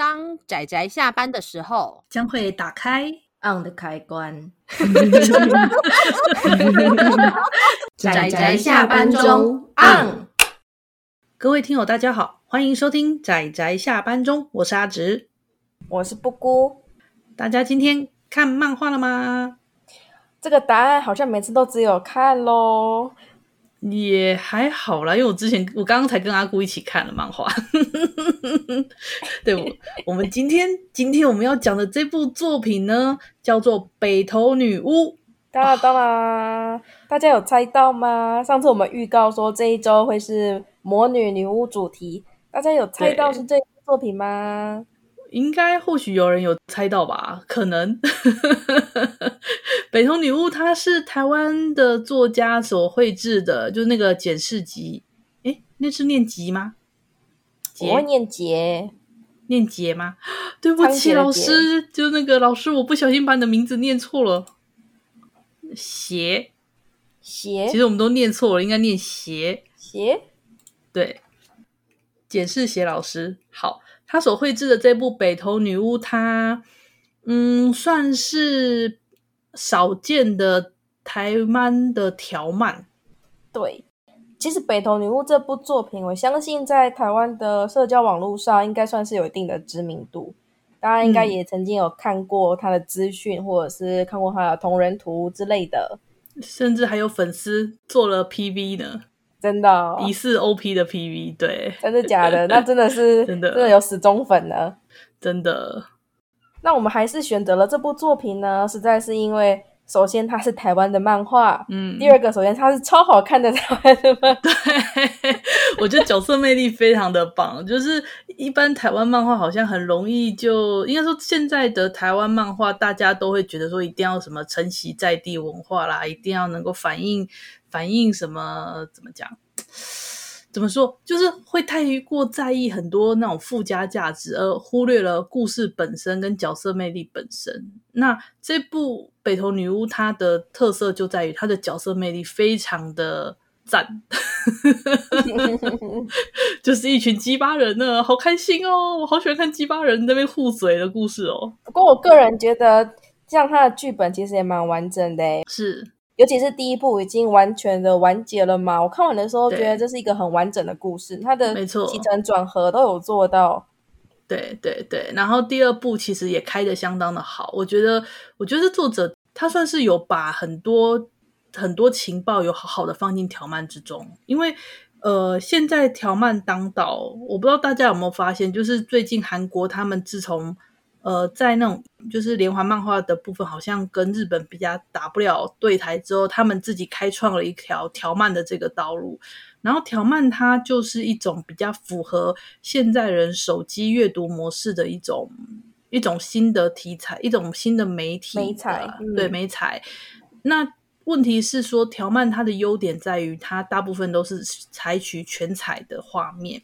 当仔仔下班的时候，将会打开 on 的开关。仔仔下班中 on。各位听友，大家好，欢迎收听仔仔下班中，我是阿直，我是布姑。大家今天看漫画了吗？这个答案好像每次都只有看喽。也还好啦，因为我之前我刚刚才跟阿姑一起看了漫画。对，我我们今天今天我们要讲的这部作品呢，叫做《北头女巫》。当然当然，大家有猜到吗？上次我们预告说这一周会是魔女女巫主题，大家有猜到是这部作品吗？应该或许有人有猜到吧？可能。北投女巫，她是台湾的作家所绘制的，就是那个简氏集。诶，那是念集吗？我会念节，念节吗？对不起，老师，就那个老师，我不小心把你的名字念错了。邪，邪，其实我们都念错了，应该念邪。邪，对，简氏邪老师，好。他所绘制的这部《北投女巫》，他嗯，算是少见的台湾的条漫。对，其实《北投女巫》这部作品，我相信在台湾的社交网络上应该算是有一定的知名度。大家应该也曾经有看过他的资讯，嗯、或者是看过他的同人图之类的，甚至还有粉丝做了 PV 呢。真的、哦，疑似 OP 的 PV，对，真的假的？那真的是真的，真的有死忠粉呢，真的。那我们还是选择了这部作品呢，实在是因为，首先它是台湾的漫画，嗯，第二个，首先它是超好看的台湾的漫画，对，我觉得角色魅力非常的棒。就是一般台湾漫画好像很容易就，应该说现在的台湾漫画，大家都会觉得说一定要什么承袭在地文化啦，一定要能够反映。反映什么？怎么讲？怎么说？就是会太过在意很多那种附加价值，而忽略了故事本身跟角色魅力本身。那这部《北投女巫》它的特色就在于它的角色魅力非常的赞，就是一群鸡巴人呢，好开心哦！我好喜欢看鸡巴人那边互嘴的故事哦。不过我个人觉得，像他的剧本其实也蛮完整的，是。尤其是第一部已经完全的完结了嘛，我看完的时候觉得这是一个很完整的故事，它的起承转合都有做到。对对对，然后第二部其实也开的相当的好，我觉得，我觉得作者他算是有把很多很多情报有好好的放进条漫之中，因为呃，现在条漫当道，我不知道大家有没有发现，就是最近韩国他们自从。呃，在那种就是连环漫画的部分，好像跟日本比较打不了对台之后，他们自己开创了一条条漫的这个道路。然后条漫它就是一种比较符合现在人手机阅读模式的一种一种新的题材，一种新的媒体。媒材，嗯、对媒材。那问题是说，条漫它的优点在于它大部分都是采取全彩的画面。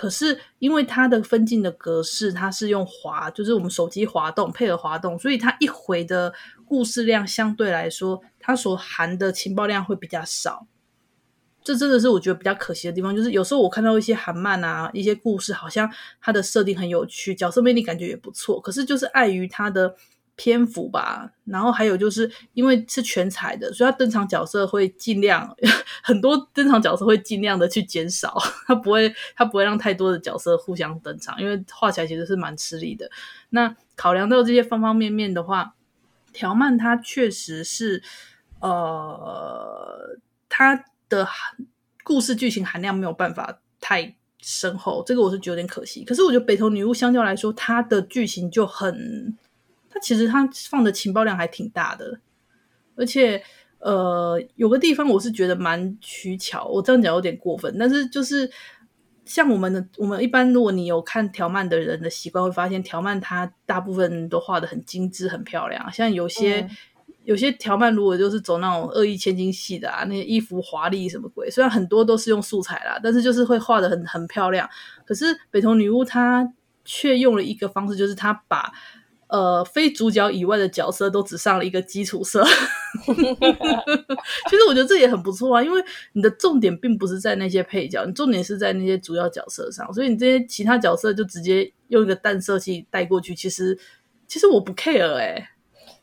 可是因为它的分镜的格式，它是用滑，就是我们手机滑动配合滑动，所以它一回的故事量相对来说，它所含的情报量会比较少。这真的是我觉得比较可惜的地方，就是有时候我看到一些韩漫啊，一些故事好像它的设定很有趣，角色魅力感觉也不错，可是就是碍于它的。篇幅吧，然后还有就是因为是全彩的，所以他登场角色会尽量 很多，登场角色会尽量的去减少，他不会他不会让太多的角色互相登场，因为画起来其实是蛮吃力的。那考量到这些方方面面的话，条漫它确实是呃，它的故事剧情含量没有办法太深厚，这个我是觉得有点可惜。可是我觉得北投女巫相较来说，它的剧情就很。它其实它放的情报量还挺大的，而且呃有个地方我是觉得蛮取巧，我这样讲有点过分，但是就是像我们的我们一般，如果你有看条漫的人的习惯，会发现条漫它大部分都画的很精致、很漂亮。像有些、嗯、有些条漫如果就是走那种恶意千金系的啊，那些衣服华丽什么鬼，虽然很多都是用素材啦，但是就是会画的很很漂亮。可是北投女巫她却用了一个方式，就是她把呃非主角以外的角色都只上了一个基础色。其实我觉得这也很不错啊，因为你的重点并不是在那些配角，你重点是在那些主要角色上，所以你这些其他角色就直接用一个淡色系带过去。其实，其实我不 care 哎、欸，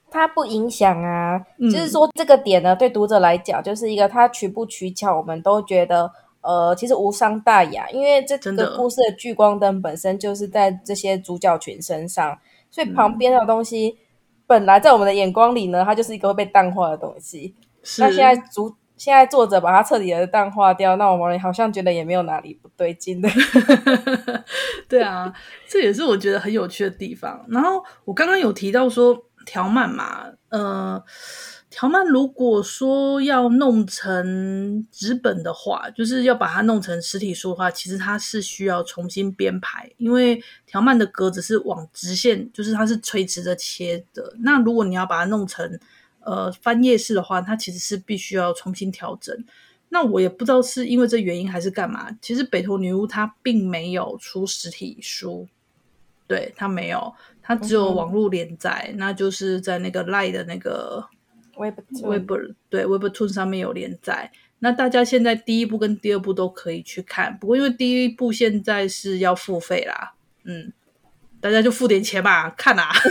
它不影响啊。嗯、就是说这个点呢，对读者来讲，就是一个它取不取巧，我们都觉得呃，其实无伤大雅，因为这个故事的聚光灯本身就是在这些主角群身上，所以旁边的东西。嗯本来在我们的眼光里呢，它就是一个会被淡化的东西。那现在主现在作者把它彻底的淡化掉，那我们好像觉得也没有哪里不对劲的。对啊，这也是我觉得很有趣的地方。然后我刚刚有提到说条漫嘛，呃。条漫如果说要弄成纸本的话，就是要把它弄成实体书的话，其实它是需要重新编排，因为条漫的格子是往直线，就是它是垂直的切的。那如果你要把它弄成呃翻页式的话，它其实是必须要重新调整。那我也不知道是因为这原因还是干嘛。其实北投女巫它并没有出实体书，对，它没有，它只有网络连载，嗯、那就是在那个 LINE 的那个。Web 对 Webtoon 上面有连载，那大家现在第一部跟第二部都可以去看，不过因为第一部现在是要付费啦，嗯，大家就付点钱吧，看啦。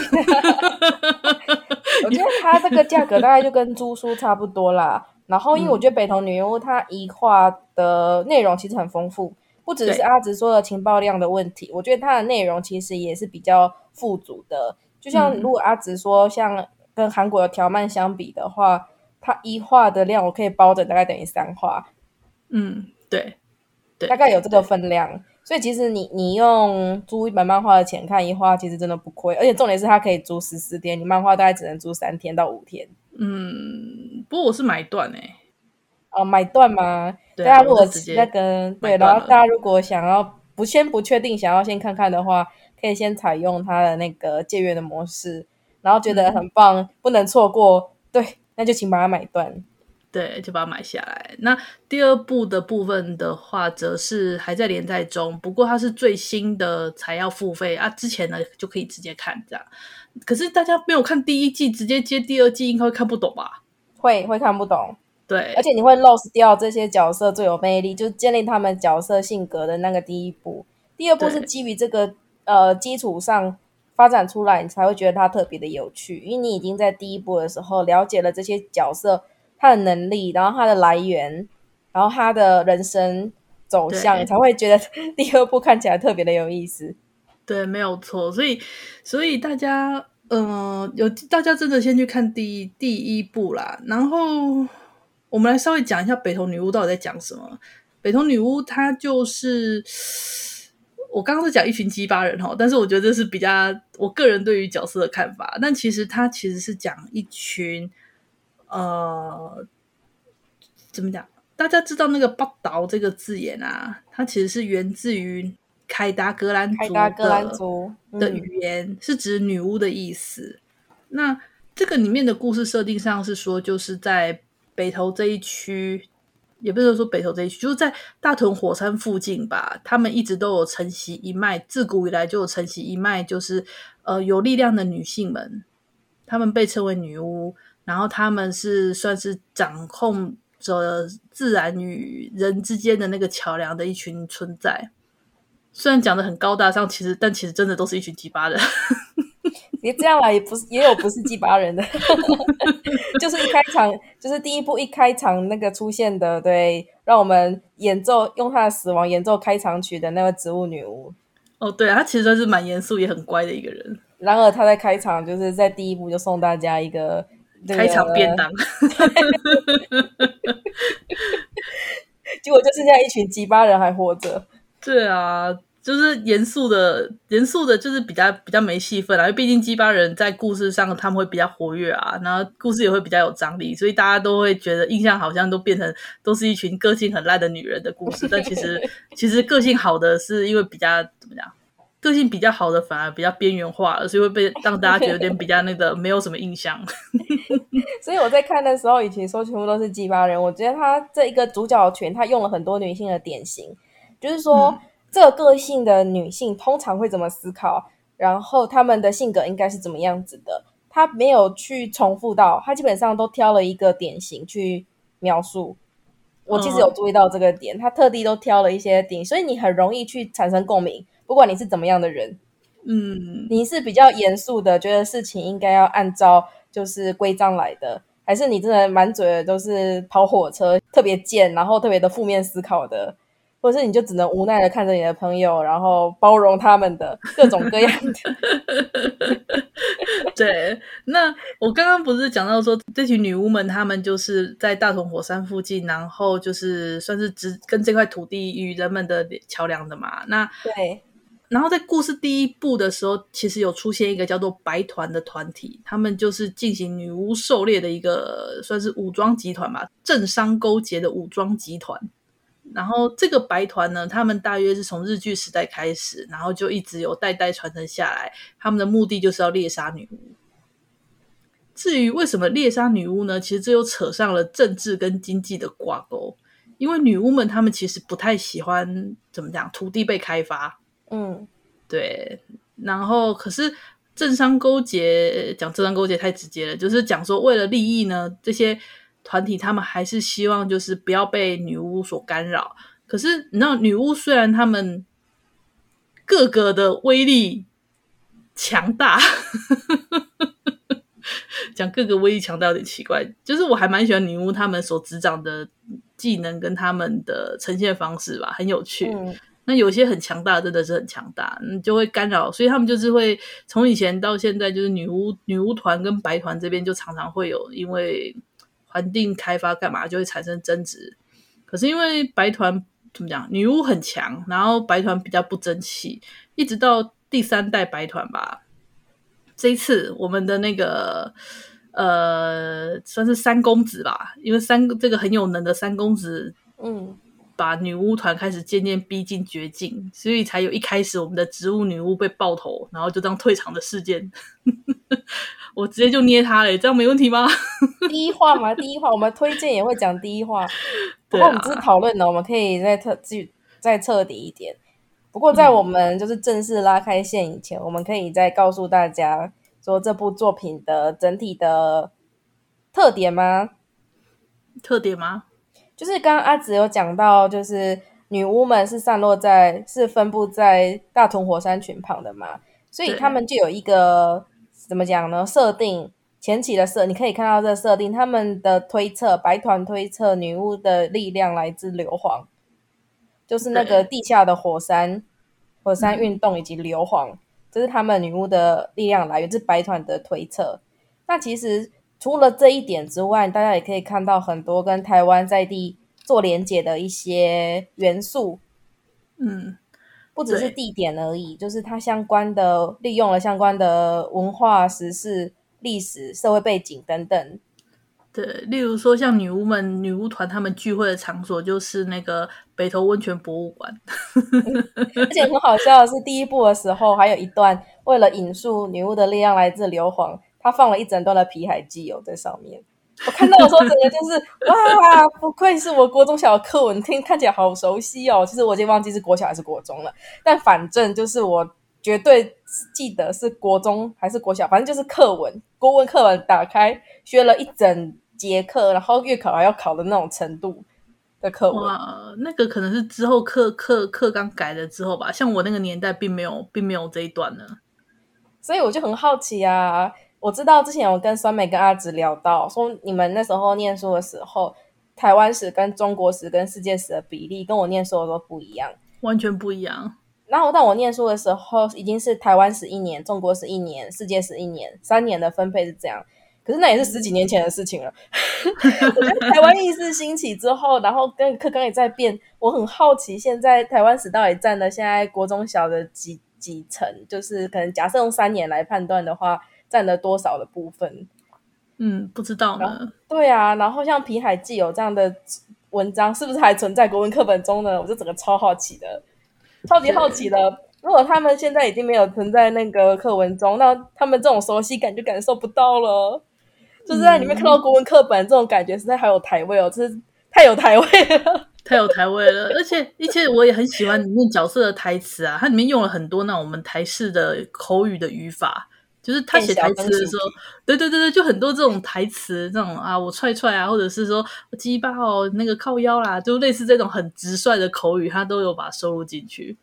我觉得它这个价格大概就跟租书差不多啦。然后因为我觉得北投女巫它一话的内容其实很丰富，不只是阿直说的情报量的问题，我觉得它的内容其实也是比较富足的。就像如果阿直说像。跟韩国的条漫相比的话，它一画的量我可以包着，大概等于三画。嗯，对，对，大概有这个分量。所以其实你你用租一本漫画的钱看一画，其实真的不亏。而且重点是它可以租十四天，你漫画大概只能租三天到五天。嗯，不过我是买断诶、欸。哦，买断吗？对大家如果那个对，然后大家如果想要不先不确定，想要先看看的话，可以先采用它的那个借阅的模式。然后觉得很棒，嗯、不能错过，对，那就请把它买断，对，就把它买下来。那第二部的部分的话，则是还在连载中，不过它是最新的才要付费啊，之前呢就可以直接看这样。可是大家没有看第一季，直接接第二季，应该会看不懂吧？会会看不懂，对，而且你会 lose 掉这些角色最有魅力，就是建立他们角色性格的那个第一步。第二步是基于这个呃基础上。发展出来，你才会觉得它特别的有趣，因为你已经在第一部的时候了解了这些角色他的能力，然后他的来源，然后他的人生走向，你才会觉得第二部看起来特别的有意思。对，没有错。所以，所以大家，嗯、呃，有大家真的先去看第一第一部啦。然后，我们来稍微讲一下北投女巫到底在讲什么。北投女巫她就是。我刚刚是讲一群鸡巴人哈，但是我觉得这是比较我个人对于角色的看法。但其实他其实是讲一群，呃，怎么讲？大家知道那个“北投”这个字眼啊，它其实是源自于凯达格兰族的，语言，嗯、是指女巫的意思。那这个里面的故事设定上是说，就是在北投这一区。也不是说北投这一区，就是在大屯火山附近吧。他们一直都有承袭一脉，自古以来就有承袭一脉，就是呃有力量的女性们，她们被称为女巫，然后她们是算是掌控着自然与人之间的那个桥梁的一群存在。虽然讲得很高大上，其实但其实真的都是一群鸡巴人。别这样啦，也不是，也有不是鸡巴人的，就是一开场，就是第一部一开场那个出现的，对，让我们演奏用他的死亡演奏开场曲的那个植物女巫。哦，对啊，他其实算是蛮严肃也很乖的一个人。然而他在开场，就是在第一部就送大家一个、这个、开场便当，结果就剩下一群鸡巴人还活着。对啊。就是严肃的，严肃的，就是比较比较没戏份啊。因为毕竟鸡巴人在故事上他们会比较活跃啊，然后故事也会比较有张力，所以大家都会觉得印象好像都变成都是一群个性很烂的女人的故事。但其实其实个性好的是因为比较怎么讲，个性比较好的反而比较边缘化了，所以会被让大家觉得有点比较那个没有什么印象。所以我在看的时候，以前说全部都是鸡巴人，我觉得他这一个主角群他用了很多女性的典型，就是说。嗯这个个性的女性通常会怎么思考？然后她们的性格应该是怎么样子的。她没有去重复到，她基本上都挑了一个典型去描述。我其实有注意到这个点，他特地都挑了一些点，所以你很容易去产生共鸣。不管你是怎么样的人，嗯，你是比较严肃的，觉得事情应该要按照就是规章来的，还是你真的满嘴都是跑火车，特别贱，然后特别的负面思考的？或是你就只能无奈的看着你的朋友，然后包容他们的各种各样的。对，那我刚刚不是讲到说，这群女巫们，她们就是在大同火山附近，然后就是算是只跟这块土地与人们的桥梁的嘛。那对，然后在故事第一部的时候，其实有出现一个叫做白团的团体，他们就是进行女巫狩猎的一个算是武装集团吧，政商勾结的武装集团。然后这个白团呢，他们大约是从日据时代开始，然后就一直有代代传承下来。他们的目的就是要猎杀女巫。至于为什么猎杀女巫呢？其实这又扯上了政治跟经济的挂钩。因为女巫们他们其实不太喜欢怎么讲土地被开发，嗯，对。然后可是政商勾结，讲政商勾结太直接了，就是讲说为了利益呢，这些。团体他们还是希望就是不要被女巫所干扰。可是你知道，女巫虽然他们各个的威力强大，讲各个威力强大有点奇怪。就是我还蛮喜欢女巫他们所执掌的技能跟他们的呈现方式吧，很有趣。嗯、那有些很强大，真的是很强大，你就会干扰。所以他们就是会从以前到现在，就是女巫女巫团跟白团这边就常常会有因为。环境开发干嘛就会产生争执，可是因为白团怎么讲，女巫很强，然后白团比较不争气，一直到第三代白团吧。这一次我们的那个呃，算是三公子吧，因为三这个很有能的三公子，嗯，把女巫团开始渐渐逼近绝境，所以才有一开始我们的植物女巫被爆头，然后就这样退场的事件。我直接就捏他了，这样没问题吗？第一话嘛，第一话我们推荐也会讲第一话，不过我们只是讨论呢，我们可以再特继再彻底一点。不过在我们就是正式拉开线以前，嗯、我们可以再告诉大家说这部作品的整体的特点吗？特点吗？就是刚刚阿紫有讲到，就是女巫们是散落在是分布在大屯火山群旁的嘛，所以他们就有一个。怎么讲呢？设定前期的设，你可以看到这个设定，他们的推测，白团推测女巫的力量来自硫磺，就是那个地下的火山，火山运动以及硫磺，这是他们女巫的力量来源，是白团的推测。那其实除了这一点之外，大家也可以看到很多跟台湾在地做连结的一些元素，嗯。不只是地点而已，就是它相关的利用了相关的文化、时事、历史、社会背景等等。对，例如说像女巫们、女巫团他们聚会的场所就是那个北投温泉博物馆。而且很好笑的是，第一部的时候还有一段为了引述女巫的力量来自硫磺，他放了一整段的皮海纪油在上面。我看到的时候，整个就是哇，不愧是我国中小的课文，听看起来好熟悉哦。其实我已经忘记是国小还是国中了，但反正就是我绝对记得是国中还是国小，反正就是课文，国文课文打开学了一整节课，然后月考还要考的那种程度的课文。哇，那个可能是之后课课课纲改了之后吧，像我那个年代并没有并没有这一段呢，所以我就很好奇啊。我知道之前我跟酸梅跟阿直聊到，说你们那时候念书的时候，台湾史跟中国史跟世界史的比例跟我念书的时候不一样，完全不一样。然后当我念书的时候，已经是台湾史一年，中国史一年，世界史一年，三年的分配是这样。可是那也是十几年前的事情了。我觉得台湾意识兴起之后，然后跟课纲也在变，我很好奇现在台湾史到底占了现在国中小的几几成？就是可能假设用三年来判断的话。占了多少的部分？嗯，不知道呢。对啊，然后像皮海记有这样的文章，是不是还存在国文课本中呢？我就整个超好奇的，超级好奇的。如果他们现在已经没有存在那个课文中，那他们这种熟悉感就感受不到了。就是在里面看到国文课本，这种感觉实在好有台味哦，真是太有台味了。太有台味了，而且而且我也很喜欢里面角色的台词啊，它里面用了很多那种我们台式的口语的语法，就是他写台词的时候，对对对对，就很多这种台词，这种啊我踹踹啊，或者是说鸡巴哦那个靠腰啦，就类似这种很直率的口语，他都有把它收录进去。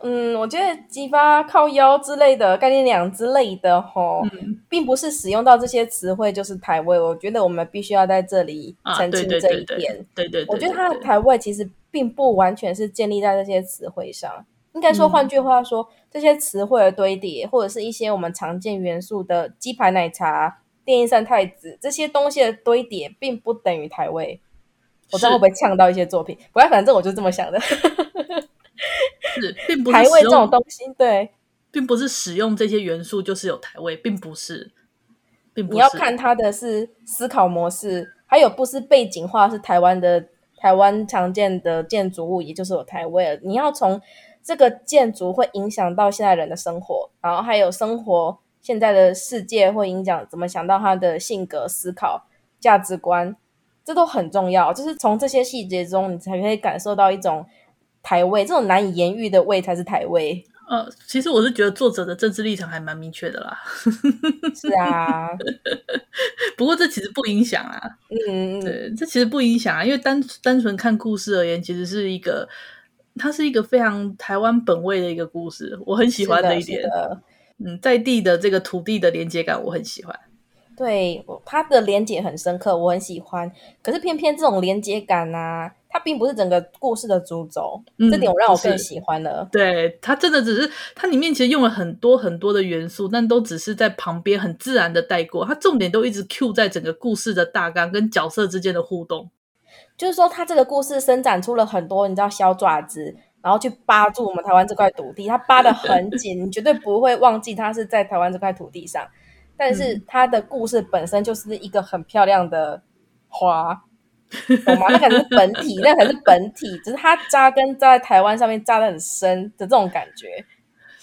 嗯，我觉得激发靠腰之类的概念两之类的吼，嗯，并不是使用到这些词汇就是台位。我觉得我们必须要在这里澄清这一点。对对，我觉得他的台位其实并不完全是建立在这些词汇上。应该说，换句话说，嗯、这些词汇的堆叠，或者是一些我们常见元素的鸡排奶茶、电音三太子这些东西的堆叠，并不等于台味。我知道会不会呛到一些作品？不过反正我就这么想的。是，并不是台味这种东西，对，并不是使用这些元素就是有台味，并不是，并不是。你要看它的是思考模式，还有不是背景化，是台湾的台湾常见的建筑物，也就是有台味了。你要从这个建筑会影响到现在人的生活，然后还有生活现在的世界会影响怎么想到他的性格、思考、价值观，这都很重要。就是从这些细节中，你才可以感受到一种。台味，这种难以言喻的味才是台味。呃，其实我是觉得作者的政治立场还蛮明确的啦。是啊，不过这其实不影响啊。嗯，对，这其实不影响啊，因为单单纯看故事而言，其实是一个，它是一个非常台湾本位的一个故事，我很喜欢的一点。嗯，在地的这个土地的连接感，我很喜欢。对，它的连接很深刻，我很喜欢。可是偏偏这种连接感啊。它并不是整个故事的主轴，嗯，这点我让我更喜欢了。对，它真的只是它里面其实用了很多很多的元素，但都只是在旁边很自然的带过。它重点都一直 cue 在整个故事的大纲跟角色之间的互动。就是说，它这个故事伸展出了很多你知道小爪子，然后去扒住我们台湾这块土地。它扒的很紧，你绝对不会忘记它是在台湾这块土地上。但是它的故事本身就是一个很漂亮的花。懂吗？那才是本体，那才是本体，只是它扎根在台湾上面扎的很深的这种感觉。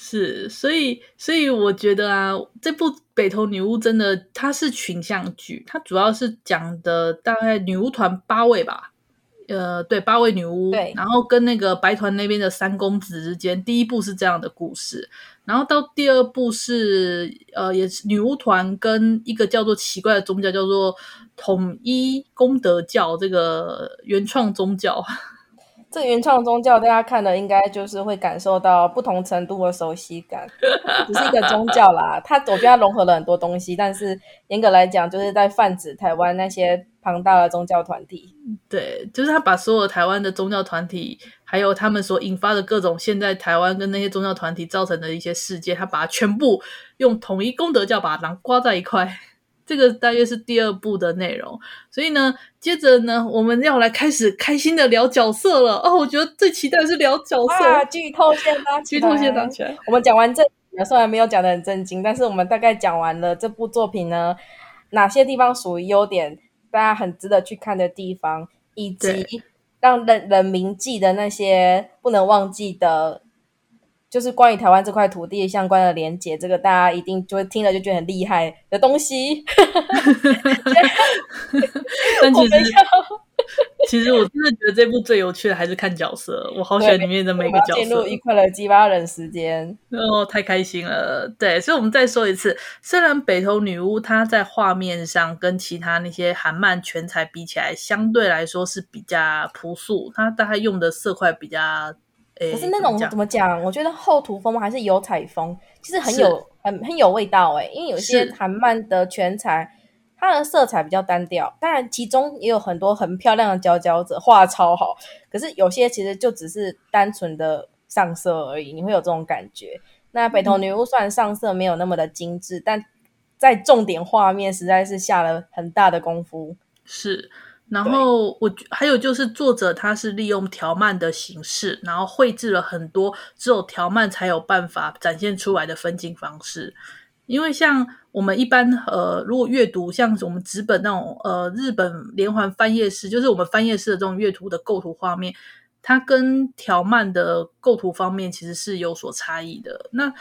是，所以，所以我觉得啊，这部《北投女巫》真的它是群像剧，它主要是讲的大概女巫团八位吧。呃，对，八位女巫，对，然后跟那个白团那边的三公子之间，第一部是这样的故事，然后到第二部是呃，也是女巫团跟一个叫做奇怪的宗教，叫做统一功德教，这个原创宗教。这原创宗教，大家看了应该就是会感受到不同程度的熟悉感。只是一个宗教啦，它我觉得它融合了很多东西，但是严格来讲，就是在泛指台湾那些庞大的宗教团体。对，就是他把所有台湾的宗教团体，还有他们所引发的各种现在台湾跟那些宗教团体造成的一些事件，他把它全部用统一功德教把它囊括在一块。这个大约是第二部的内容，所以呢，接着呢，我们要来开始开心的聊角色了。哦，我觉得最期待是聊角色。啊，剧透线拉 起来，剧透线拉起来。我们讲完这，虽然没有讲的很震惊，但是我们大概讲完了这部作品呢，哪些地方属于优点，大家很值得去看的地方，以及让人人铭记的那些不能忘记的。就是关于台湾这块土地相关的连结，这个大家一定就会听了就觉得很厉害的东西。但其实 其实我真的觉得这部最有趣的还是看角色，我好喜欢里面的每个角色。进入一快的鸡巴人时间，哦，太开心了。对，所以我们再说一次，虽然北投女巫她在画面上跟其他那些韩漫全才比起来，相对来说是比较朴素，她大概用的色块比较。可是那种怎么讲？我觉得厚涂风还是油彩风，其实很有很很有味道诶。因为有些韩漫的全彩，它的色彩比较单调，当然其中也有很多很漂亮的佼佼者，画超好。可是有些其实就只是单纯的上色而已，你会有这种感觉。那北投女巫虽然上色没有那么的精致，嗯、但在重点画面实在是下了很大的功夫。是。然后我还有就是作者他是利用条漫的形式，然后绘制了很多只有条漫才有办法展现出来的分镜方式。因为像我们一般呃，如果阅读像我们纸本那种呃日本连环翻页式，就是我们翻页式的这种阅读的构图画面，它跟条漫的构图方面其实是有所差异的。那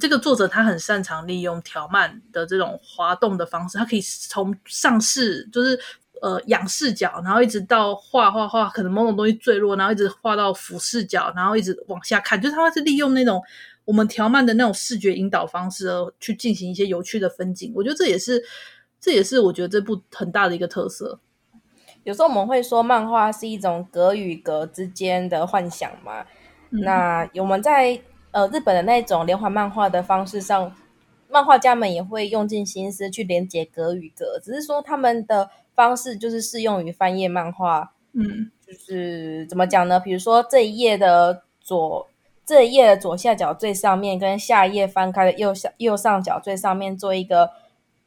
这个作者他很擅长利用条漫的这种滑动的方式，他可以从上视就是。呃仰视角，然后一直到画画画，可能某种东西坠落，然后一直画到俯视角，然后一直往下看，就是他是利用那种我们条漫的那种视觉引导方式去进行一些有趣的分景。我觉得这也是这也是我觉得这部很大的一个特色。有时候我们会说漫画是一种格与格之间的幻想嘛，嗯、那我们在呃日本的那种连环漫画的方式上。漫画家们也会用尽心思去连接格与格，只是说他们的方式就是适用于翻页漫画。嗯，就是怎么讲呢？比如说这一页的左这一页的左下角最上面跟下一页翻开的右下右上角最上面做一个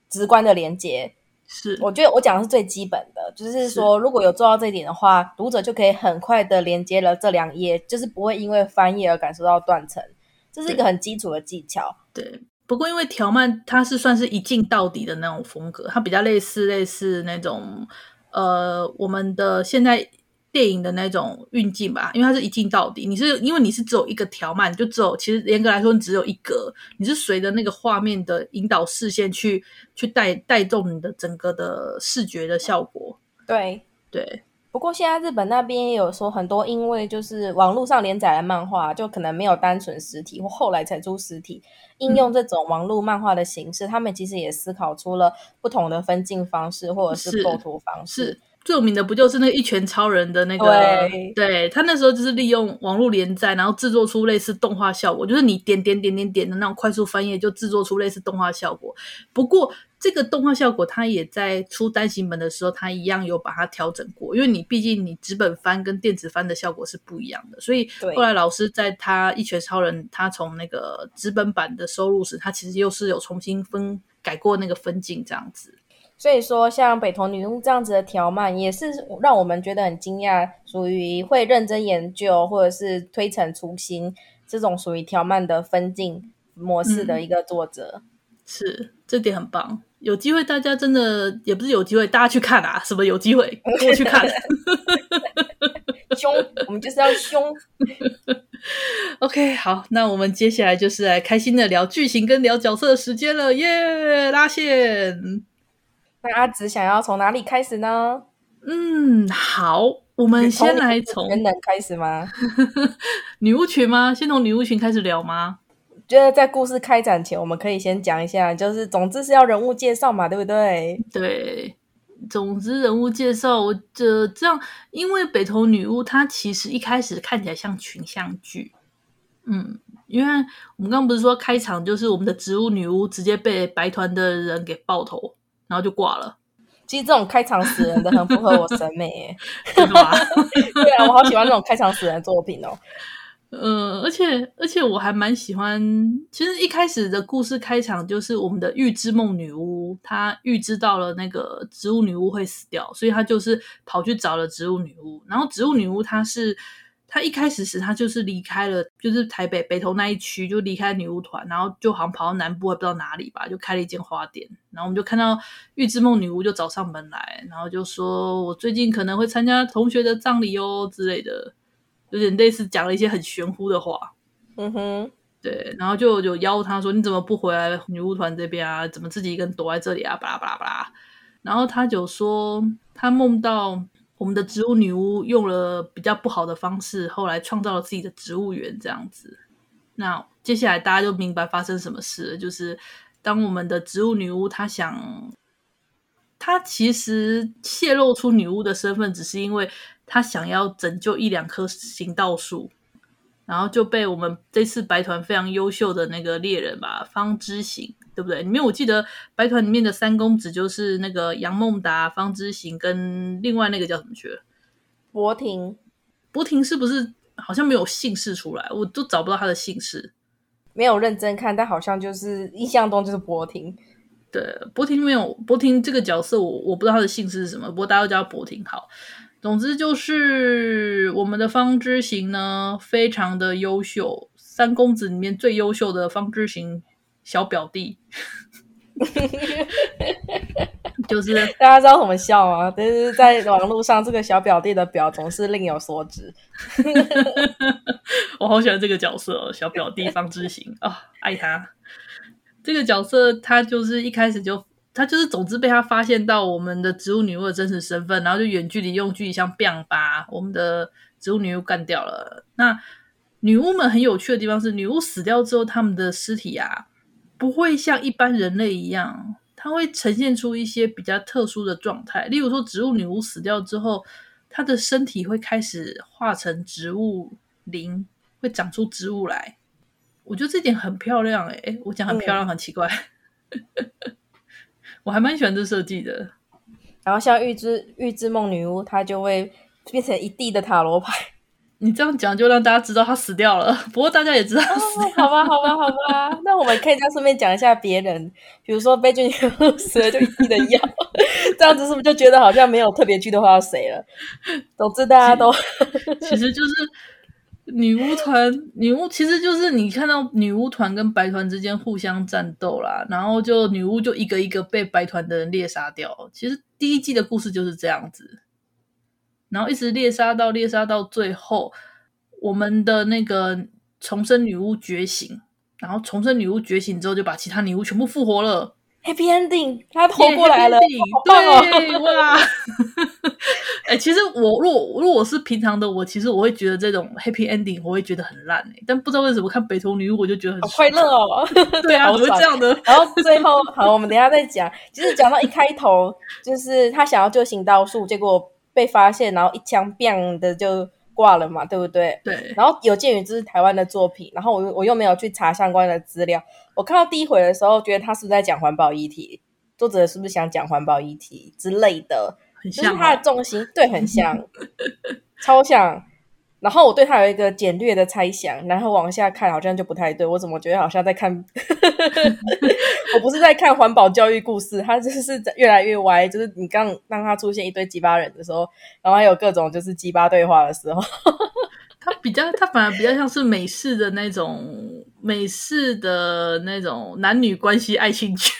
直观的连接。是，我觉得我讲的是最基本的，就是说如果有做到这一点的话，读者就可以很快的连接了这两页，就是不会因为翻页而感受到断层。这是一个很基础的技巧。对。对不过，因为条漫它是算是一镜到底的那种风格，它比较类似类似那种呃我们的现在电影的那种运镜吧，因为它是一镜到底。你是因为你是只有一个条漫，就只有其实严格来说你只有一格，你是随着那个画面的引导视线去去带带动你的整个的视觉的效果。对对。不过现在日本那边也有说很多，因为就是网络上连载的漫画，就可能没有单纯实体，或后来才出实体，应用这种网络漫画的形式，嗯、他们其实也思考出了不同的分镜方式，或者是构图方式。是，最有名的不就是那个一拳超人的那个？对，对他那时候就是利用网络连载，然后制作出类似动画效果，就是你点点点点点的那种快速翻页，就制作出类似动画效果。不过。这个动画效果，它也在出单行本的时候，它一样有把它调整过。因为你毕竟你纸本翻跟电子翻的效果是不一样的，所以后来老师在他《一拳超人》他从那个纸本版的收录时，他其实又是有重新分改过那个分镜这样子。所以说，像北投女巫这样子的条漫，也是让我们觉得很惊讶，属于会认真研究或者是推陈出新这种属于条漫的分镜模式的一个作者。嗯、是，这点很棒。有机会，大家真的也不是有机会，大家去看啊！什么有机会，多去看。凶，我们就是要凶。OK，好，那我们接下来就是来开心的聊剧情跟聊角色的时间了，耶！拉线。那阿紫想要从哪里开始呢？嗯，好，我们先来从原能开始吗？女巫群吗？先从女巫群开始聊吗？觉得在故事开展前，我们可以先讲一下，就是总之是要人物介绍嘛，对不对？对，总之人物介绍，我这这样，因为北投女巫她其实一开始看起来像群像剧，嗯，因为我们刚刚不是说开场就是我们的植物女巫直接被白团的人给爆头，然后就挂了。其实这种开场死人的很符合我审美耶，对吧？对啊，我好喜欢这种开场死人作品哦。呃，而且而且我还蛮喜欢，其实一开始的故事开场就是我们的预知梦女巫，她预知到了那个植物女巫会死掉，所以她就是跑去找了植物女巫。然后植物女巫她是她一开始时她就是离开了，就是台北北投那一区就离开女巫团，然后就好像跑到南部还不知道哪里吧，就开了一间花店。然后我们就看到预知梦女巫就找上门来，然后就说我最近可能会参加同学的葬礼哦之类的。有点类似讲了一些很玄乎的话，嗯哼，对，然后就有邀他说：“你怎么不回来女巫团这边啊？怎么自己一个人躲在这里啊？”巴拉巴拉巴拉。然后他就说他梦到我们的植物女巫用了比较不好的方式，后来创造了自己的植物园这样子。那接下来大家就明白发生什么事了，就是当我们的植物女巫她想，她其实泄露出女巫的身份，只是因为。他想要拯救一两棵行道树，然后就被我们这次白团非常优秀的那个猎人吧，方知行，对不对？里面我记得白团里面的三公子就是那个杨孟达、方知行跟另外那个叫什么去了？博婷。博婷是不是好像没有姓氏出来？我都找不到他的姓氏。没有认真看，但好像就是印象中就是博婷。对，博婷没有博婷这个角色我，我我不知道他的姓氏是什么，不过大家都叫博婷好。总之就是我们的方知行呢，非常的优秀，三公子里面最优秀的方知行小表弟，就是 大家知道怎么笑吗？但是在网络上，这个小表弟的表总是另有所指。我好喜欢这个角色哦，小表弟方知行啊，爱他。这个角色他就是一开始就。他就是总之被他发现到我们的植物女巫的真实身份，然后就远距离用距离枪 bang 把我们的植物女巫干掉了。那女巫们很有趣的地方是，女巫死掉之后，她们的尸体啊不会像一般人类一样，它会呈现出一些比较特殊的状态。例如说，植物女巫死掉之后，她的身体会开始化成植物灵，会长出植物来。我觉得这点很漂亮诶、欸，我讲很漂亮，很奇怪。嗯我还蛮喜欢这设计的，然后像预知预知梦女巫，她就会变成一地的塔罗牌。你这样讲就让大家知道她死掉了，不过大家也知道死掉了。哦，好吧，好吧，好吧。那我们可以再顺便讲一下别人，比如说悲剧女巫死了就一地的药，这样子是不是就觉得好像没有特别剧的话要谁了？总之大家都其实就是。女巫团，女巫其实就是你看到女巫团跟白团之间互相战斗啦，然后就女巫就一个一个被白团的人猎杀掉。其实第一季的故事就是这样子，然后一直猎杀到猎杀到最后，我们的那个重生女巫觉醒，然后重生女巫觉醒之后就把其他女巫全部复活了。Happy ending，他活过来了！对哇，哎、欸，其实我如果如果是平常的我，其实我会觉得这种 Happy ending 我会觉得很烂哎，但不知道为什么看北投女巫我就觉得很、哦、快乐哦。对啊，怎么会这样的？然后最后好，我们等一下再讲。其实讲到一开头，就是他想要救行道树，结果被发现，然后一枪 bang 的就。挂了嘛，对不对？对。然后有鉴于这是台湾的作品，然后我我又没有去查相关的资料。我看到第一回的时候，觉得他是不是在讲环保议题？作者是不是想讲环保议题之类的？很像哦，就是他的重心，对，很像，超像。然后我对他有一个简略的猜想，然后往下看好像就不太对。我怎么觉得好像在看？我不是在看环保教育故事，他就是越来越歪。就是你刚让他出现一堆鸡巴人的时候，然后还有各种就是鸡巴对话的时候，他比较他反而比较像是美式的那种美式的那种男女关系爱情剧。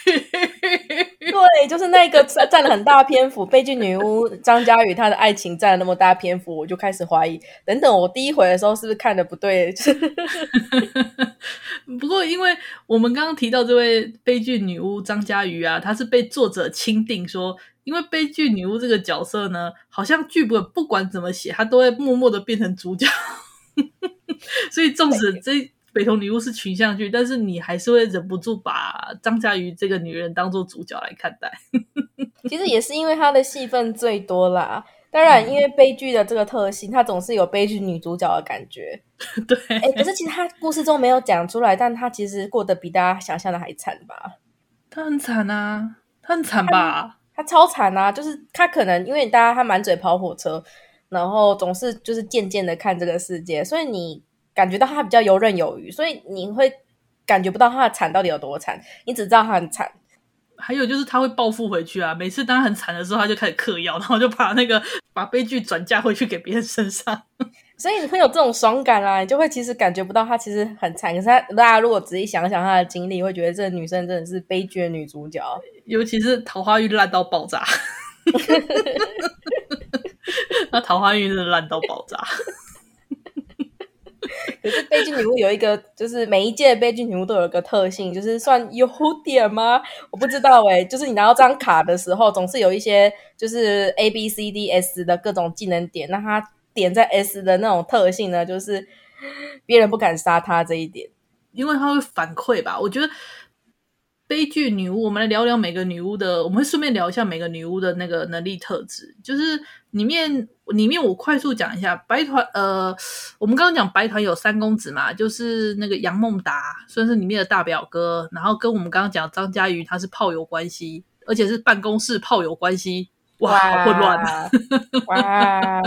对，就是那个占了很大篇幅，悲剧女巫张嘉瑜她的爱情占了那么大篇幅，我就开始怀疑，等等，我第一回的时候是不是看的不对？不过，因为我们刚刚提到这位悲剧女巫张嘉瑜啊，她是被作者钦定说，因为悲剧女巫这个角色呢，好像剧本不管怎么写，她都会默默的变成主角，所以纵使这。北投女巫是群像剧，但是你还是会忍不住把张嘉瑜这个女人当做主角来看待。其实也是因为她的戏份最多啦。当然，因为悲剧的这个特性，她总是有悲剧女主角的感觉。对，哎、欸，可是其实她故事中没有讲出来，但她其实过得比大家想象的还惨吧？她很惨啊，她很惨吧？她超惨啊！就是她可能因为大家她满嘴跑火车，然后总是就是渐渐的看这个世界，所以你。感觉到他比较游刃有余，所以你会感觉不到他的惨到底有多惨，你只知道他很惨。还有就是他会报复回去啊，每次当他很惨的时候，他就开始嗑药，然后就把那个把悲剧转嫁回去给别人身上。所以你会有这种爽感啊，你就会其实感觉不到他其实很惨。可是他大家如果仔细想想他的经历，会觉得这个女生真的是悲剧的女主角，尤其是桃花运烂到爆炸。那桃花运真的烂到爆炸。可是悲剧女巫有一个，就是每一届悲剧女巫都有一个特性，就是算优点吗？我不知道哎、就是你拿到这张卡的时候，总是有一些就是 A B C D S 的各种技能点，那它点在 S 的那种特性呢，就是 别人不敢杀他这一点，因为他会反馈吧。我觉得。悲剧女巫，我们来聊聊每个女巫的，我们会顺便聊一下每个女巫的那个能力特质。就是里面里面，我快速讲一下白团。呃，我们刚刚讲白团有三公子嘛，就是那个杨孟达算是里面的大表哥，然后跟我们刚刚讲张嘉瑜他是炮友关系，而且是办公室炮友关系。哇，好混乱！哇，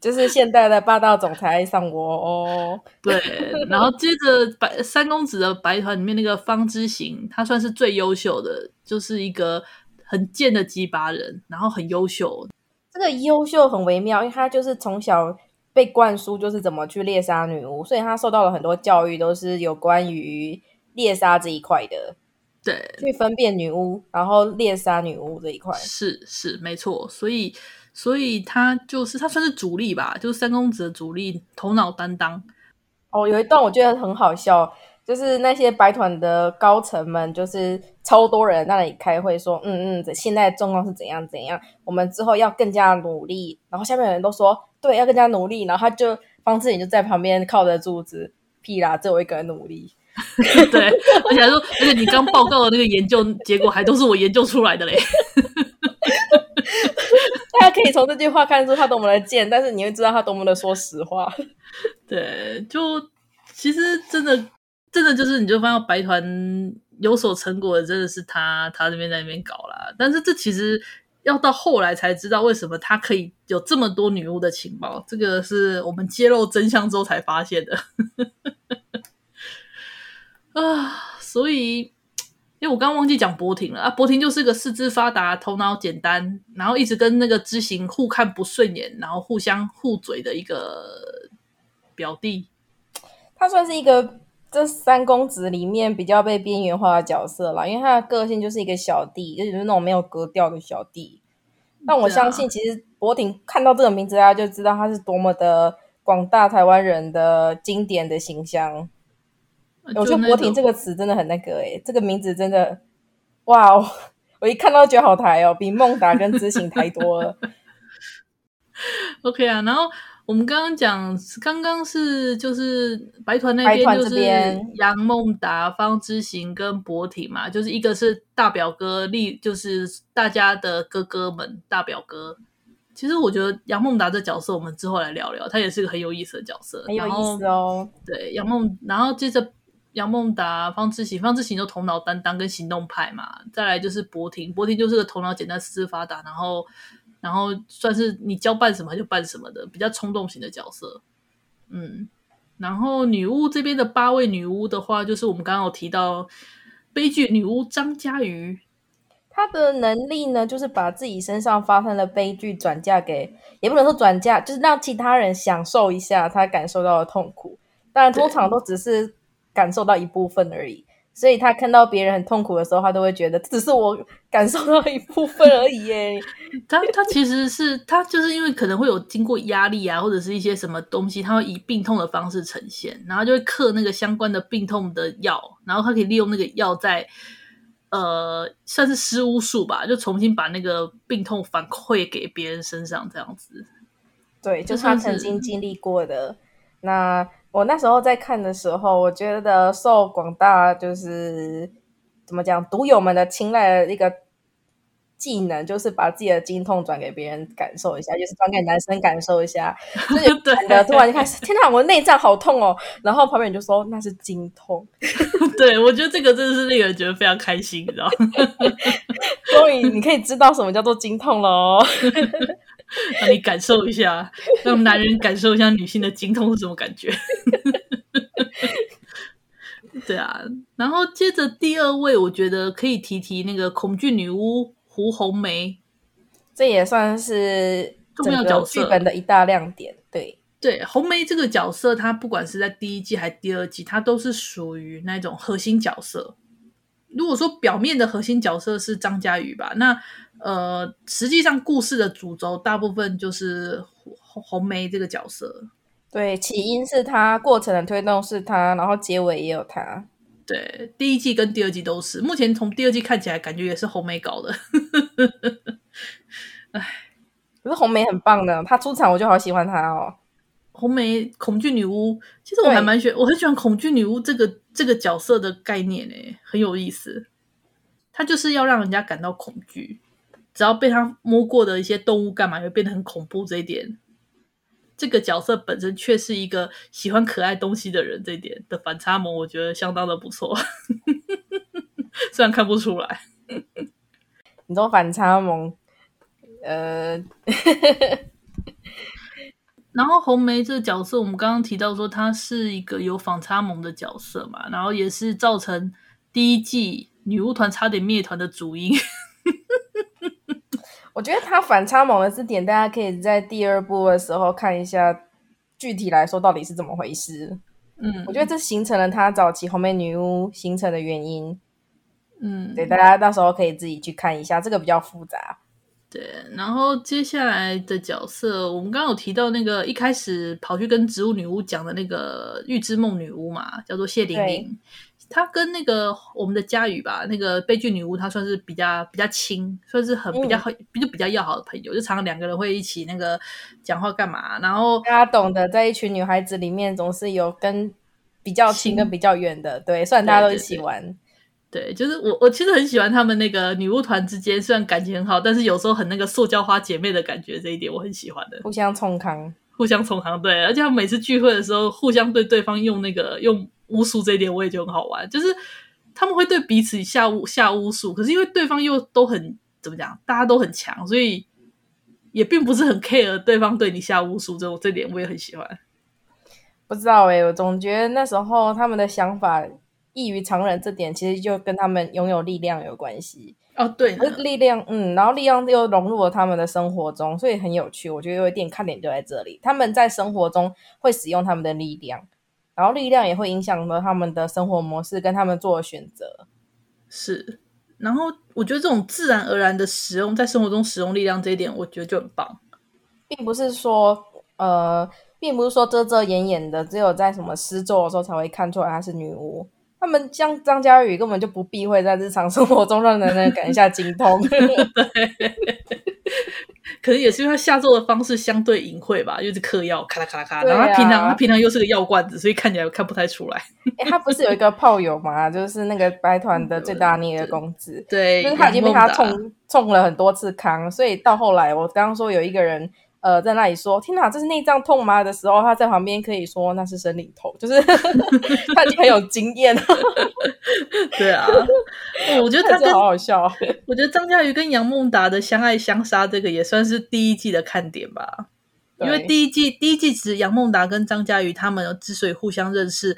就是现代的霸道总裁爱上我哦。对，然后接着白三公子的白团里面那个方之行，他算是最优秀的，就是一个很贱的鸡巴人，然后很优秀。这个优秀很微妙，因为他就是从小被灌输就是怎么去猎杀女巫，所以他受到了很多教育，都是有关于猎杀这一块的。对，去分辨女巫，然后猎杀女巫这一块是是没错，所以所以他就是他算是主力吧，就是三公子的主力，头脑担当。哦，有一段我觉得很好笑，就是那些白团的高层们，就是超多人在那里开会，说，嗯嗯，现在的状况是怎样怎样，我们之后要更加努力。然后下面的人都说，对，要更加努力。然后他就方志颖就在旁边靠着柱子，屁啦，只有我一个人努力。对，而且还说，而且你刚报告的那个研究结果还都是我研究出来的嘞。大家可以从这句话看出他多么的贱，但是你会知道他多么的说实话。对，就其实真的。真的就是，你就发现白团有所成果的，真的是他，他这边在那边搞啦。但是这其实要到后来才知道，为什么他可以有这么多女巫的情报。这个是我们揭露真相之后才发现的。啊，所以，因为我刚忘记讲博廷了啊，博廷就是个四肢发达、头脑简单，然后一直跟那个知行互看不顺眼，然后互相互嘴的一个表弟。他算是一个。这三公子里面比较被边缘化的角色啦，因为他的个性就是一个小弟，就是那种没有格调的小弟。但我相信，其实博廷看到这个名字，大家就知道他是多么的广大台湾人的经典的形象。我觉得“博廷”这个词真的很那个诶、欸，这个名字真的哇哦！我一看到觉得好台哦，比孟达跟知行台多了。OK 啊，然后。我们刚刚讲，刚刚是就是白团那边，就是杨孟达、方之行跟柏廷嘛，就是一个是大表哥，立就是大家的哥哥们，大表哥。其实我觉得杨孟达这角色，我们之后来聊聊，他也是个很有意思的角色，很有意思哦。对，杨孟，然后接着杨孟达、方知行，方知行就头脑担当跟行动派嘛，再来就是博婷，博婷就是个头脑简单、四肢发达，然后。然后算是你交办什么就办什么的，比较冲动型的角色。嗯，然后女巫这边的八位女巫的话，就是我们刚刚有提到悲剧女巫张嘉瑜，她的能力呢，就是把自己身上发生的悲剧转嫁给，也不能说转嫁，就是让其他人享受一下她感受到的痛苦。当然，通常都只是感受到一部分而已。所以他看到别人很痛苦的时候，他都会觉得只是我感受到一部分而已耶。他他其实是他就是因为可能会有经过压力啊，或者是一些什么东西，他会以病痛的方式呈现，然后就会刻那个相关的病痛的药，然后他可以利用那个药在呃算是施巫术吧，就重新把那个病痛反馈给别人身上这样子。对，就是他曾经经历过的那。我那时候在看的时候，我觉得受广大就是怎么讲毒友们的青睐的一个技能，就是把自己的经痛转给别人感受一下，就是转给男生感受一下。就是 男的突然就开始，天哪，我的内脏好痛哦！然后旁边人就说那是经痛。对，我觉得这个真的是令人觉得非常开心，你知道吗？终于你可以知道什么叫做经痛了哦。让你感受一下，让男人感受一下女性的精通是什么感觉。对啊，然后接着第二位，我觉得可以提提那个恐惧女巫胡红梅，这也算是重要角色，剧本的一大亮点。对对，红梅这个角色，她不管是在第一季还是第二季，她都是属于那种核心角色。如果说表面的核心角色是张家瑜吧，那呃，实际上故事的主轴大部分就是红红梅这个角色。对，起因是他，过程的推动是他，然后结尾也有他。对，第一季跟第二季都是。目前从第二季看起来，感觉也是红梅搞的。哎，可是红梅很棒的，她出场我就好喜欢她哦。红梅恐惧女巫，其实我还蛮喜欢，我很喜欢恐惧女巫这个这个角色的概念诶，很有意思。她就是要让人家感到恐惧，只要被他摸过的一些动物干嘛，会变得很恐怖。这一点，这个角色本身却是一个喜欢可爱东西的人，这一点的反差萌，我觉得相当的不错。虽然看不出来，你说反差萌，呃。然后红梅这个角色，我们刚刚提到说，她是一个有反差萌的角色嘛，然后也是造成第一季女巫团差点灭团的主因。我觉得他反差萌的是点，大家可以在第二部的时候看一下，具体来说到底是怎么回事。嗯，我觉得这形成了他早期红梅女巫形成的原因。嗯，对，大家到时候可以自己去看一下，这个比较复杂。对，然后接下来的角色，我们刚刚有提到那个一开始跑去跟植物女巫讲的那个预知梦女巫嘛，叫做谢玲玲。她跟那个我们的佳宇吧，那个悲剧女巫，她算是比较比较亲，算是很比较好，就比较要好的朋友，就常常两个人会一起那个讲话干嘛。然后大家懂得，在一群女孩子里面，总是有跟比较亲跟比较远的，对，虽然大家都一起玩。对对对对，就是我，我其实很喜欢他们那个女巫团之间，虽然感情很好，但是有时候很那个塑胶花姐妹的感觉，这一点我很喜欢的。互相冲康，互相冲康，对，而且他们每次聚会的时候，互相对对方用那个用巫术，这一点我也觉得很好玩。就是他们会对彼此下巫下巫术，可是因为对方又都很怎么讲，大家都很强，所以也并不是很 care 对方对你下巫术，这种这点我也很喜欢。不知道哎、欸，我总觉得那时候他们的想法。异于常人，这点其实就跟他们拥有力量有关系哦。对，力量，嗯，然后力量又融入了他们的生活中，所以很有趣。我觉得有一点看点就在这里，他们在生活中会使用他们的力量，然后力量也会影响到他们的生活模式跟他们做的选择。是，然后我觉得这种自然而然的使用，在生活中使用力量这一点，我觉得就很棒，并不是说，呃，并不是说遮遮掩掩的，只有在什么施咒的时候才会看出来她是女巫。他们像张嘉宇根本就不避讳在日常生活中让人能感一下精通，对，可能也是因为他下咒的方式相对隐晦吧，就是嗑药，咔啦咔啦咔啦。然后他平常他平常又是个药罐子，所以看起来看不太出来。哎、欸，他不是有一个炮友吗？就是那个白团的最大捏的公子，对，就是他已经被他冲冲了很多次康，所以到后来我刚刚说有一个人。呃，在那里说“天哪，这是内脏痛吗？”的时候，他在旁边可以说那是生理痛，就是 他已经很有经验了。对啊，我觉得他好好笑。我觉得张嘉瑜跟杨孟达的相爱相杀，这个也算是第一季的看点吧。因为第一季第一季其实杨孟达跟张嘉瑜他们之所以互相认识，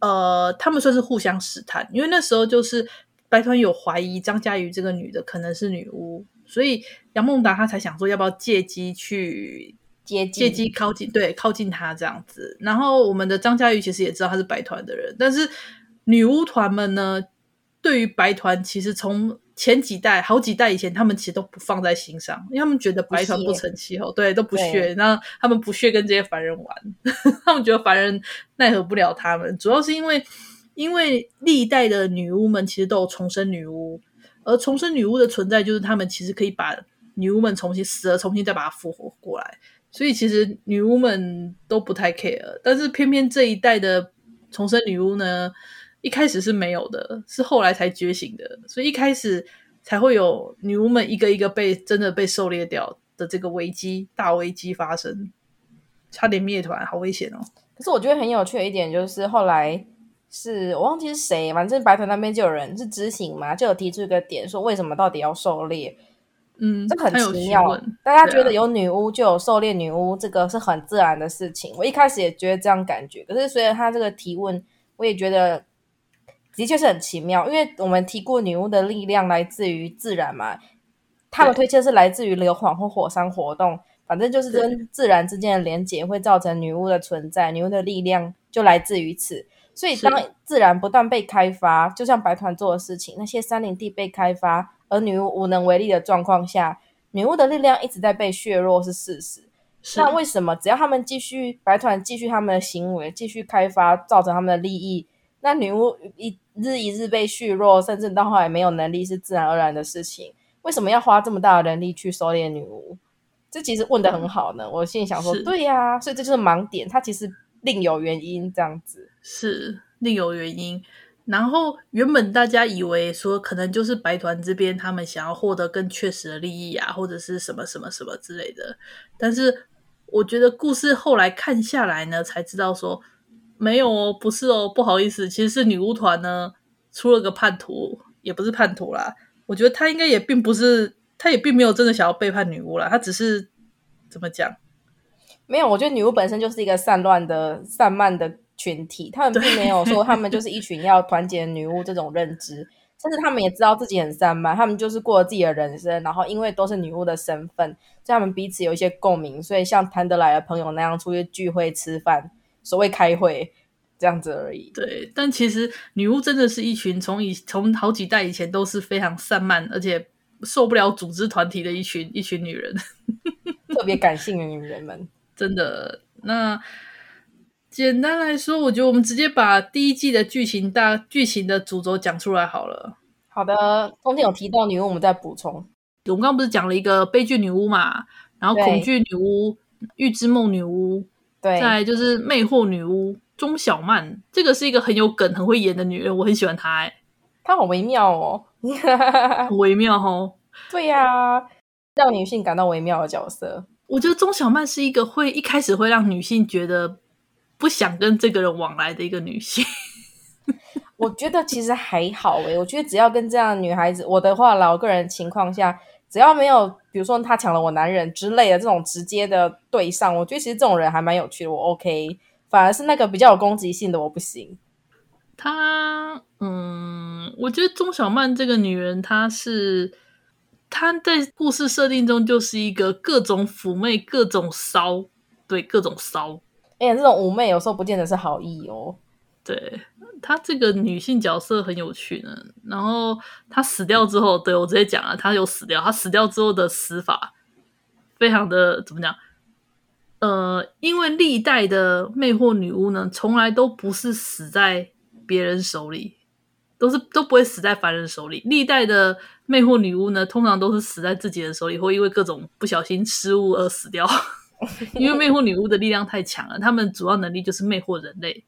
呃，他们算是互相试探，因为那时候就是白团有怀疑张嘉瑜这个女的可能是女巫。所以杨孟达他才想说，要不要借机去接借机靠近，对，靠近他这样子。然后我们的张珈瑜其实也知道他是白团的人，但是女巫团们呢，对于白团其实从前几代、好几代以前，他们其实都不放在心上，因为他们觉得白团不成气候，对，都不屑。那他们不屑跟这些凡人玩，他们觉得凡人奈何不了他们。主要是因为，因为历代的女巫们其实都有重生女巫。而重生女巫的存在，就是他们其实可以把女巫们重新死了，重新再把她复活过来。所以其实女巫们都不太 care，但是偏偏这一代的重生女巫呢，一开始是没有的，是后来才觉醒的。所以一开始才会有女巫们一个一个被真的被狩猎掉的这个危机，大危机发生，差点灭团，好危险哦！可是我觉得很有趣的一点就是后来。是我忘记是谁，反正白团那边就有人是知行嘛，就有提出一个点，说为什么到底要狩猎？嗯，这很奇妙。大家觉得有女巫就有狩猎女巫，这个是很自然的事情。我一开始也觉得这样感觉，可是随着他这个提问，我也觉得的确是很奇妙。因为我们提过女巫的力量来自于自然嘛，他们推测是来自于硫磺或火山活动，反正就是跟自然之间的连结会造成女巫的存在，女巫的力量就来自于此。所以，当自然不断被开发，就像白团做的事情，那些山林地被开发，而女巫无能为力的状况下，女巫的力量一直在被削弱，是事实。那为什么只要他们继续白团继续他们的行为，继续开发，造成他们的利益，那女巫一日一日被削弱，甚至到后来没有能力，是自然而然的事情？为什么要花这么大的人力去收敛女巫？这其实问的很好呢。我心里想说，对呀、啊，所以这就是盲点，它其实另有原因，这样子。是另有原因，然后原本大家以为说可能就是白团这边他们想要获得更确实的利益啊，或者是什么什么什么之类的。但是我觉得故事后来看下来呢，才知道说没有哦，不是哦，不好意思，其实是女巫团呢出了个叛徒，也不是叛徒啦。我觉得他应该也并不是，他也并没有真的想要背叛女巫啦，他只是怎么讲？没有，我觉得女巫本身就是一个散乱的、散漫的。群体，他们并没有说他们就是一群要团结女巫这种认知，甚至他们也知道自己很散漫，他们就是过了自己的人生，然后因为都是女巫的身份，所以他们彼此有一些共鸣，所以像谈得来的朋友那样出去聚会吃饭，所谓开会这样子而已。对，但其实女巫真的是一群从以从好几代以前都是非常散漫，而且受不了组织团体的一群一群女人，特别感性的女人们，真的。那简单来说，我觉得我们直接把第一季的剧情大剧情的主轴讲出来好了。好的，中间有提到女巫，我们再补充。我们刚刚不是讲了一个悲剧女巫嘛，然后恐惧女巫、预知梦女巫，对，再来就是魅惑女巫钟小曼，这个是一个很有梗、很会演的女人，我很喜欢她、欸。哎，她好微妙哦，很微妙哦。对呀、啊，让女性感到微妙的角色。我觉得钟小曼是一个会一开始会让女性觉得不想跟这个人往来的一个女性。我觉得其实还好诶，我觉得只要跟这样的女孩子，我的话啦，我个人情况下，只要没有比如说她抢了我男人之类的这种直接的对上，我觉得其实这种人还蛮有趣的，我 OK。反而是那个比较有攻击性的我不行。她，嗯，我觉得钟小曼这个女人，她是她在故事设定中就是一个各种妩媚、各种骚，对，各种骚。哎，这种妩媚有时候不见得是好意哦。对。她这个女性角色很有趣呢，然后她死掉之后，对，我直接讲了，她有死掉。她死掉之后的死法，非常的怎么讲？呃，因为历代的魅惑女巫呢，从来都不是死在别人手里，都是都不会死在凡人手里。历代的魅惑女巫呢，通常都是死在自己的手里，或因为各种不小心失误而死掉。因为魅惑女巫的力量太强了，他们主要能力就是魅惑人类。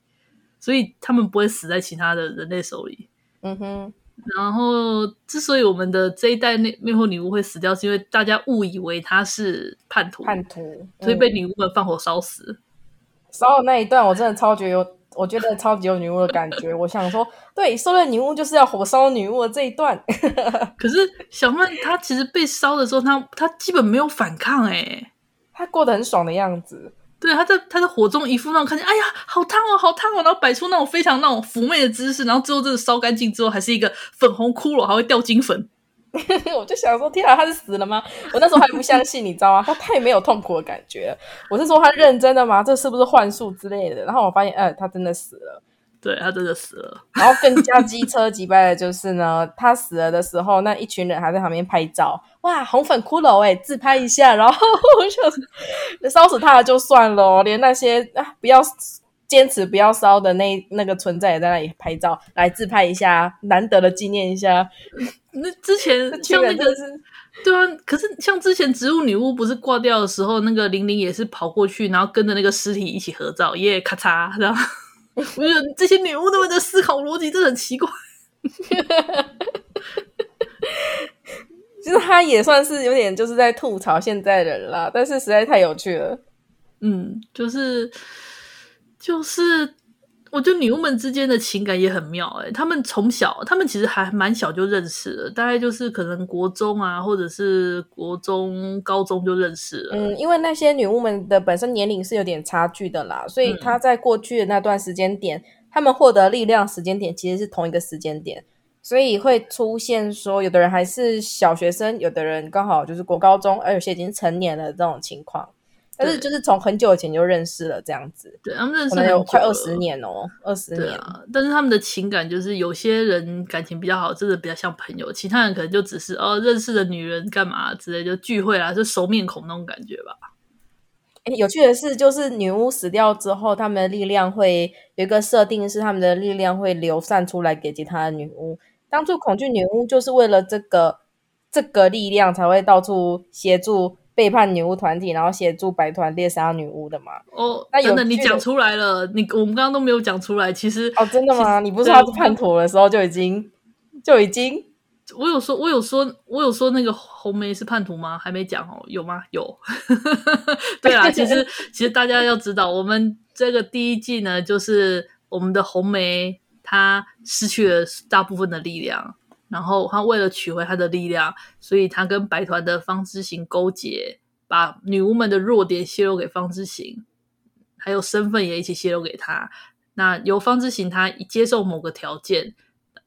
所以他们不会死在其他的人类手里。嗯哼。然后，之所以我们的这一代魅魅惑女巫会死掉，是因为大家误以为她是叛徒，叛徒，所以被女巫们放火烧死。烧的那一段，我真的超级有，我觉得超级有女巫的感觉。我想说，对，狩猎女巫就是要火烧女巫的这一段。可是小曼她其实被烧的时候，她她基本没有反抗，诶，她过得很爽的样子。对，他在他在火中一副那种看见，哎呀，好烫哦，好烫哦，然后摆出那种非常那种妩媚的姿势，然后最后真的烧干净之后，还是一个粉红骷髅，还会掉金粉。我就想说，天啊，他是死了吗？我那时候还不相信，你知道吗？他太没有痛苦的感觉。我是说，他认真的吗？这是不是幻术之类的？然后我发现，哎，他真的死了。对，他真的死了，然后更加机车击败的就是呢，他死了的时候，那一群人还在旁边拍照，哇，红粉骷髅哎，自拍一下，然后 就烧死他了就算了，连那些啊不要坚持不要烧的那那个存在也在那里拍照，来自拍一下，难得的纪念一下。那之前像那个对啊，可是像之前植物女巫不是挂掉的时候，那个玲玲也是跑过去，然后跟着那个尸体一起合照，耶、yeah，咔嚓，然后。我觉得这些女巫他们的思考逻辑真的很奇怪。其实他也算是有点就是在吐槽现在的人啦，但是实在太有趣了。嗯，就是就是。我觉得女巫们之间的情感也很妙诶、欸，她们从小，他们其实还蛮小就认识了，大概就是可能国中啊，或者是国中、高中就认识了。嗯，因为那些女巫们的本身年龄是有点差距的啦，所以她在过去的那段时间点，他、嗯、们获得力量时间点其实是同一个时间点，所以会出现说，有的人还是小学生，有的人刚好就是国高中，而有些已经成年了这种情况。但是就是从很久以前就认识了这样子，对，他们认识了有快二十年哦，二十年。啊，但是他们的情感就是有些人感情比较好，真的比较像朋友；其他人可能就只是哦认识的女人干嘛之类，就聚会啦，就熟面孔那种感觉吧。哎，有趣的是，就是女巫死掉之后，他们的力量会有一个设定，是他们的力量会流散出来给其他的女巫。当初恐惧女巫就是为了这个这个力量才会到处协助。背叛女巫团体，然后协助白团猎杀女巫的嘛？哦，那真的，你讲出来了，你我们刚刚都没有讲出来。其实哦，真的吗？你不是说他是叛徒的时候就已经就已经？我有说，我有说，我有说那个红梅是叛徒吗？还没讲哦，有吗？有。对啊，其实其实大家要知道，我们这个第一季呢，就是我们的红梅她失去了大部分的力量。然后他为了取回他的力量，所以他跟白团的方之行勾结，把女巫们的弱点泄露给方之行，还有身份也一起泄露给他。那由方之行他接受某个条件，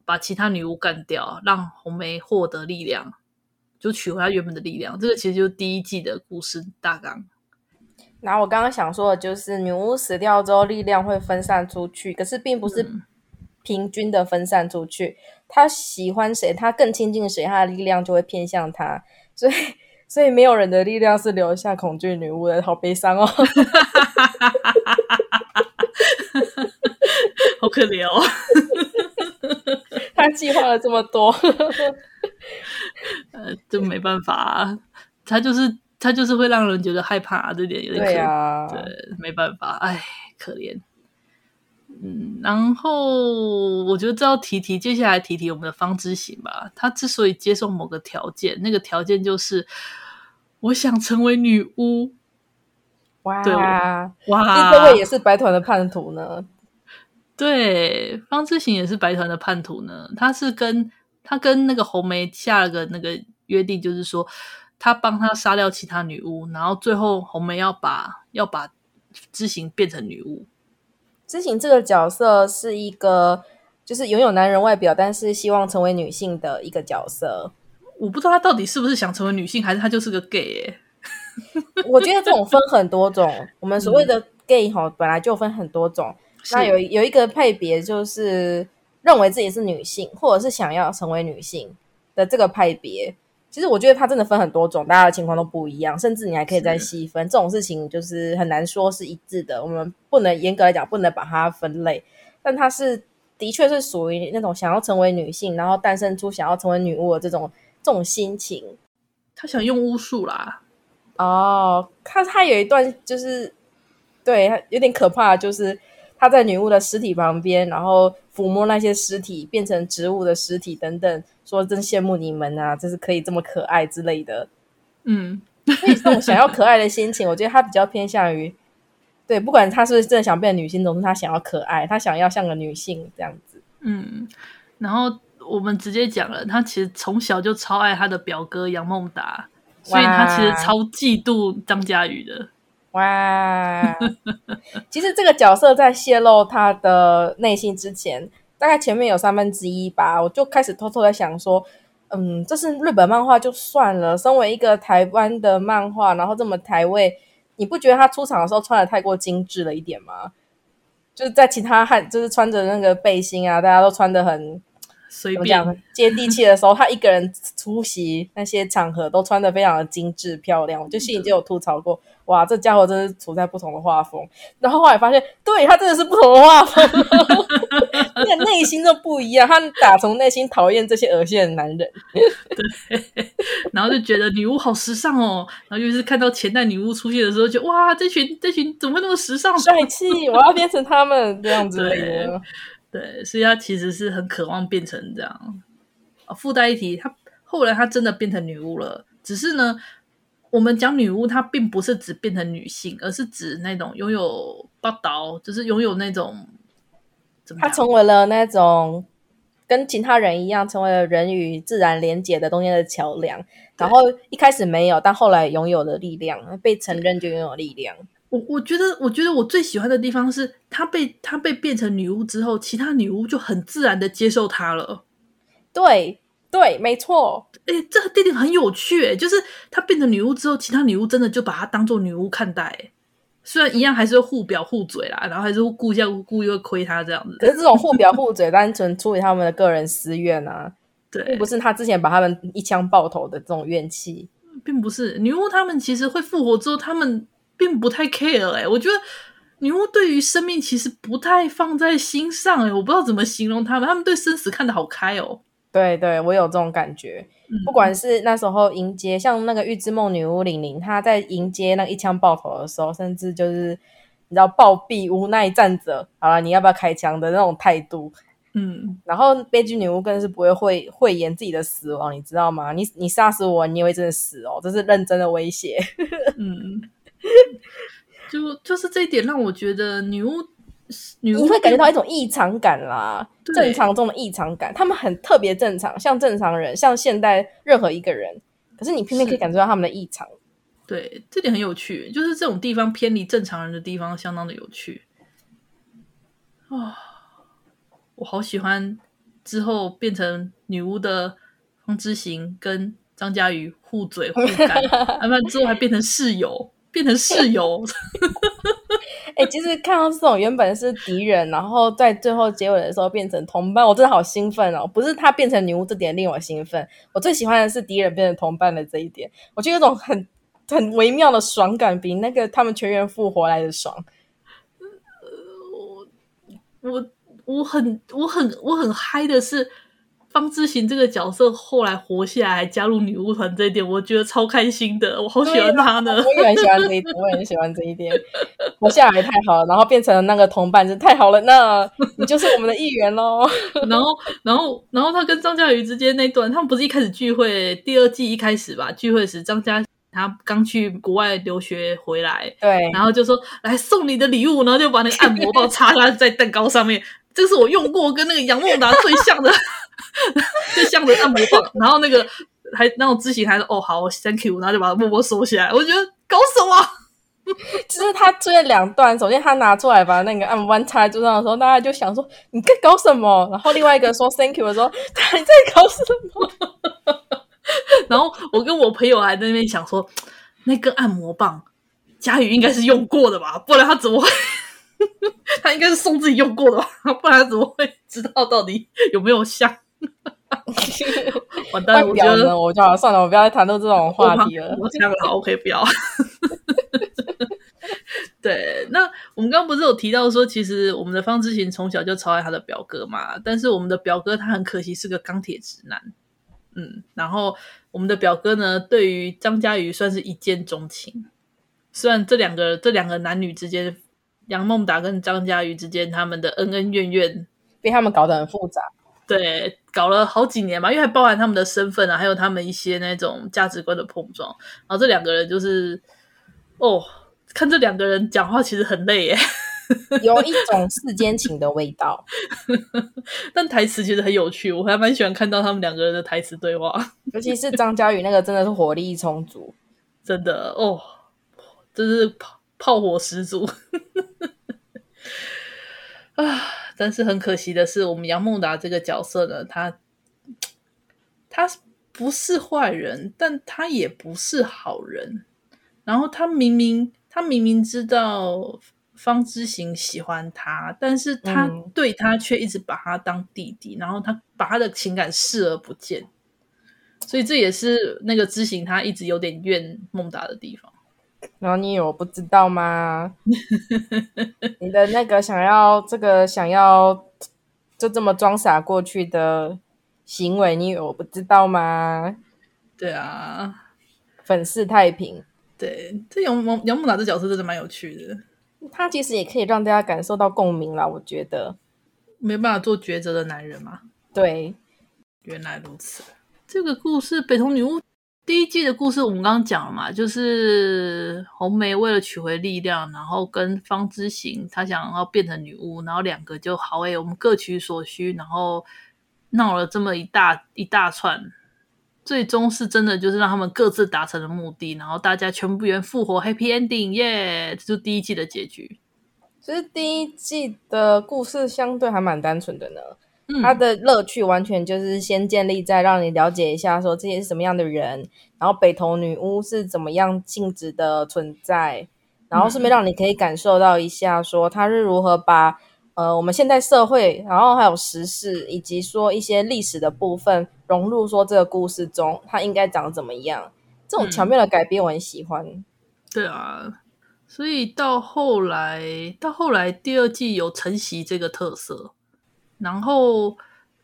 把其他女巫干掉，让红梅获得力量，就取回他原本的力量。这个其实就是第一季的故事大纲。然后我刚刚想说的就是，女巫死掉之后，力量会分散出去，可是并不是平均的分散出去。嗯他喜欢谁，他更亲近谁，他的力量就会偏向他。所以，所以没有人的力量是留下恐惧女巫的，好悲伤哦，好可怜哦。他计划了这么多，呃，就没办法啊，他就是他就是会让人觉得害怕啊，这点有点可怜啊，对，没办法，哎，可怜。嗯，然后我觉得这要提提，接下来提提我们的方知行吧。他之所以接受某个条件，那个条件就是我想成为女巫。哇对哇，这位也是白团的叛徒呢。对，方知行也是白团的叛徒呢。他是跟他跟那个红梅下了个那个约定，就是说他帮他杀掉其他女巫，然后最后红梅要把要把知行变成女巫。知行这个角色是一个，就是拥有男人外表，但是希望成为女性的一个角色。我不知道他到底是不是想成为女性，还是他就是个 gay 欸。我觉得这种分很多种。我们所谓的 gay 哈，本来就分很多种。那有有一个派别，就是认为自己是女性，或者是想要成为女性的这个派别。其实我觉得它真的分很多种，大家的情况都不一样，甚至你还可以再细分。这种事情就是很难说是一致的，我们不能严格来讲，不能把它分类。但它是的确是属于那种想要成为女性，然后诞生出想要成为女巫的这种这种心情。他想用巫术啦。哦，他他有一段就是对，有点可怕，就是。他在女巫的尸体旁边，然后抚摸那些尸体，变成植物的尸体等等，说真羡慕你们啊，就是可以这么可爱之类的。嗯，所以这种想要可爱的心情，我觉得他比较偏向于，对，不管他是不是真的想变女性，总之他想要可爱，他想要像个女性这样子。嗯，然后我们直接讲了，他其实从小就超爱他的表哥杨孟达，所以他其实超嫉妒张家宇的。哇，其实这个角色在泄露他的内心之前，大概前面有三分之一吧，我就开始偷偷在想说，嗯，这是日本漫画就算了，身为一个台湾的漫画，然后这么台味，你不觉得他出场的时候穿的太过精致了一点吗？就是在其他汉，就是穿着那个背心啊，大家都穿的很。随便接地气的时候，他一个人出席那些场合，都穿的非常的精致漂亮。我就心里就有吐槽过，哇，这家伙真是处在不同的画风。然后后来发现，对，他真的是不同的画风，那个内心都不一样。他打从内心讨厌这些恶心的男人，对，然后就觉得女巫好时尚哦。然后就是看到前代女巫出现的时候，就哇，这群这群怎么会那么时尚、帅气？我要变成他们这样子的。对，所以他其实是很渴望变成这样。啊，附带一提，他后来他真的变成女巫了。只是呢，我们讲女巫，她并不是指变成女性，而是指那种拥有八刀，就是拥有那种怎么她？成为了那种跟其他人一样，成为了人与自然连接的中间的桥梁。然后一开始没有，但后来拥有了力量，被承认就拥有力量。我我觉得，我觉得我最喜欢的地方是，她被她被变成女巫之后，其他女巫就很自然的接受她了。对对，没错。哎，这个弟弟很有趣，哎，就是她变成女巫之后，其他女巫真的就把她当做女巫看待。虽然一样还是会互表互嘴啦，然后还是会故意故意会亏她这样子。可是这种互表互嘴，单纯出于他们的个人私怨啊，对，并不是他之前把他们一枪爆头的这种怨气，并不是女巫他们其实会复活之后，他们。并不太 care 哎、欸，我觉得女巫对于生命其实不太放在心上哎、欸，我不知道怎么形容他们，他们对生死看得好开哦。对对，我有这种感觉。嗯、不管是那时候迎接像那个预知梦女巫玲玲，她在迎接那一枪爆头的时候，甚至就是你知道暴毙无奈站着，好了，你要不要开枪的那种态度。嗯，然后悲剧女巫更是不会讳讳言自己的死亡，你知道吗？你你杀死我，你也会真的死哦，这是认真的威胁。嗯。就就是这一点让我觉得女巫，女巫你会感觉到一种异常感啦，正常中的异常感。他们很特别正常，像正常人，像现代任何一个人。可是你偏偏可以感受到他们的异常。对，这点很有趣，就是这种地方偏离正常人的地方，相当的有趣。啊、哦，我好喜欢之后变成女巫的方之行跟张嘉瑜互嘴互干，他们之后还变成室友。变成室友，哎、其实看到这种原本是敌人，然后在最后结尾的时候变成同伴，我真的好兴奋哦！不是他变成女巫这点令我兴奋，我最喜欢的是敌人变成同伴的这一点，我觉得有种很很微妙的爽感，比那个他们全员复活来的爽。我我我很我很我很嗨的是。方之行这个角色后来活下来，还加入女巫团这一点，我觉得超开心的，我好喜欢他呢。我也很喜欢这一点，我也很喜欢这一点。活下来太好了，然后变成了那个同伴，就太好了。那你就是我们的一员喽。然后，然后，然后他跟张嘉瑜之间那段，他们不是一开始聚会，第二季一开始吧？聚会时，张嘉他刚去国外留学回来，对，然后就说来送你的礼物，然后就把那个按摩棒插在在蛋糕上面，这是我用过跟那个杨孟达最像的。最像的按摩棒，然后那个还那种知行还是哦好，thank you，然后就把它默默收起来。我觉得搞什么？就是他追了两段，首先他拿出来把那个按摩棒插在桌上的时候，大家就想说你在搞什么？然后另外一个说 thank you 的时候，他还在搞什么？然后我跟我朋友还在那边想说，那个按摩棒佳宇应该是用过的吧，不然他怎么会？他应该是送自己用过的吧，不然他怎么会知道到底有没有像？完蛋了，我觉得我就好算了，我不要再谈到这种话题了。我这样好，OK，不要。对，那我们刚刚不是有提到说，其实我们的方之行从小就超爱他的表哥嘛，但是我们的表哥他很可惜是个钢铁直男。嗯，然后我们的表哥呢，对于张嘉瑜算是一见钟情。虽然这两个这两个男女之间，杨孟达跟张嘉瑜之间他们的恩恩怨怨，被他们搞得很复杂。对，搞了好几年嘛，因为还包含他们的身份啊，还有他们一些那种价值观的碰撞。然后这两个人就是，哦，看这两个人讲话其实很累耶，有一种世间情的味道。但台词其实很有趣，我还蛮喜欢看到他们两个人的台词对话，尤其是张嘉宇那个真的是火力充足，真的哦，真是炮炮火十足啊。但是很可惜的是，我们杨孟达这个角色呢，他他不是坏人，但他也不是好人。然后他明明他明明知道方之行喜欢他，但是他对他却一直把他当弟弟，嗯、然后他把他的情感视而不见。所以这也是那个知行他一直有点怨孟达的地方。然后你有不知道吗？你的那个想要这个想要就这么装傻过去的行为，你有不知道吗？对啊，粉饰太平。对，这杨孟杨木达这角色真的蛮有趣的。他其实也可以让大家感受到共鸣啦，我觉得。没办法做抉择的男人嘛。对，原来如此。这个故事，北投女巫。第一季的故事我们刚刚讲了嘛，就是红梅为了取回力量，然后跟方之行他想要变成女巫，然后两个就好诶，我们各取所需，然后闹了这么一大一大串，最终是真的就是让他们各自达成了目的，然后大家全部人复活，Happy Ending，耶！这就是第一季的结局。其实第一季的故事相对还蛮单纯的呢。它的乐趣完全就是先建立在让你了解一下，说这些是什么样的人，然后北投女巫是怎么样性质的存在，然后顺便让你可以感受到一下，说它是如何把呃我们现代社会，然后还有时事，以及说一些历史的部分融入说这个故事中，它应该长怎么样？这种巧妙的改编我很喜欢。嗯。对啊，所以到后来，到后来第二季有承袭这个特色。然后，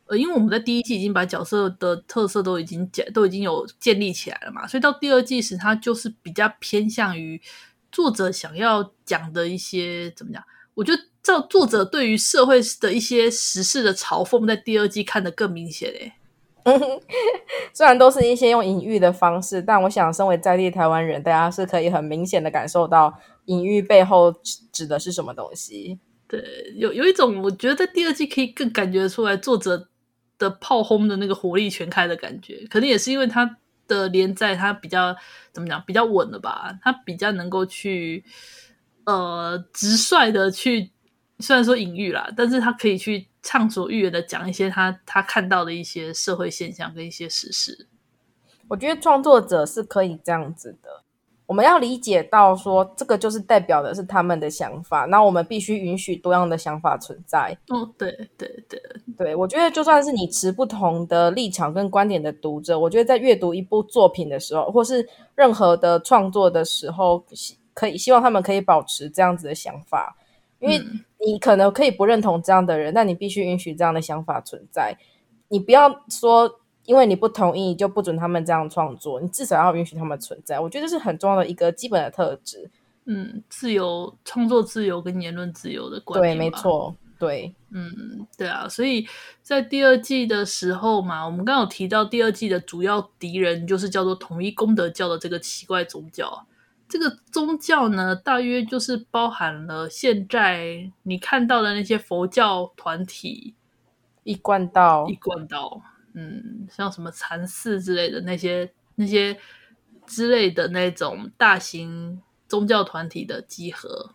呃，因为我们在第一季已经把角色的特色都已经建都已经有建立起来了嘛，所以到第二季时，它就是比较偏向于作者想要讲的一些怎么讲？我觉得照作者对于社会的一些时事的嘲讽，在第二季看得更明显诶。虽然都是一些用隐喻的方式，但我想，身为在地台湾人，大家是可以很明显的感受到隐喻背后指的是什么东西。对，有有一种，我觉得在第二季可以更感觉出来作者的炮轰的那个火力全开的感觉，可能也是因为他的连载他比较怎么讲，比较稳了吧，他比较能够去呃直率的去，虽然说隐喻啦，但是他可以去畅所欲言的讲一些他他看到的一些社会现象跟一些实事。我觉得创作者是可以这样子的。我们要理解到说，这个就是代表的是他们的想法，那我们必须允许多样的想法存在。哦，对对对对，我觉得就算是你持不同的立场跟观点的读者，我觉得在阅读一部作品的时候，或是任何的创作的时候，可以希望他们可以保持这样子的想法，因为你可能可以不认同这样的人，但你必须允许这样的想法存在。你不要说。因为你不同意，就不准他们这样创作。你至少要允许他们存在。我觉得这是很重要的一个基本的特质。嗯，自由创作自由跟言论自由的观念。对，没错，对，嗯，对啊。所以在第二季的时候嘛，我们刚刚有提到第二季的主要敌人就是叫做统一功德教的这个奇怪宗教。这个宗教呢，大约就是包含了现在你看到的那些佛教团体，一贯道，一贯道。嗯，像什么禅寺之类的那些、那些之类的那种大型宗教团体的集合，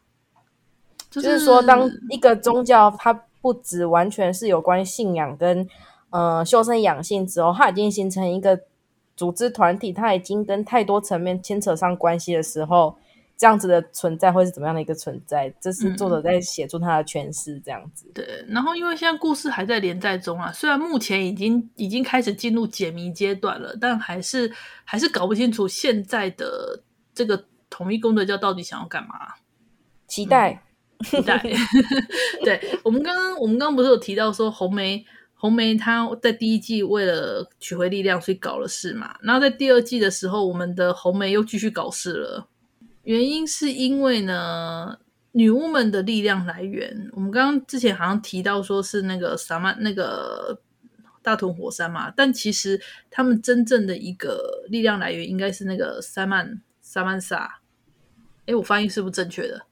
就是、就是说，当一个宗教它不只完全是有关信仰跟呃修身养性之后，它已经形成一个组织团体，它已经跟太多层面牵扯上关系的时候。这样子的存在会是怎么样的一个存在？这是作者在写出他的诠释，这样子、嗯。对，然后因为现在故事还在连载中啊，虽然目前已经已经开始进入解谜阶段了，但还是还是搞不清楚现在的这个统一功德教到底想要干嘛。期待，嗯、期待。对，我们刚刚我们刚刚不是有提到说红梅红梅她在第一季为了取回力量，所以搞了事嘛？然后在第二季的时候，我们的红梅又继续搞事了。原因是因为呢，女巫们的力量来源，我们刚刚之前好像提到说是那个萨曼那个大屯火山嘛，但其实他们真正的一个力量来源应该是那个萨曼萨曼萨。哎，我发音是不是正确的？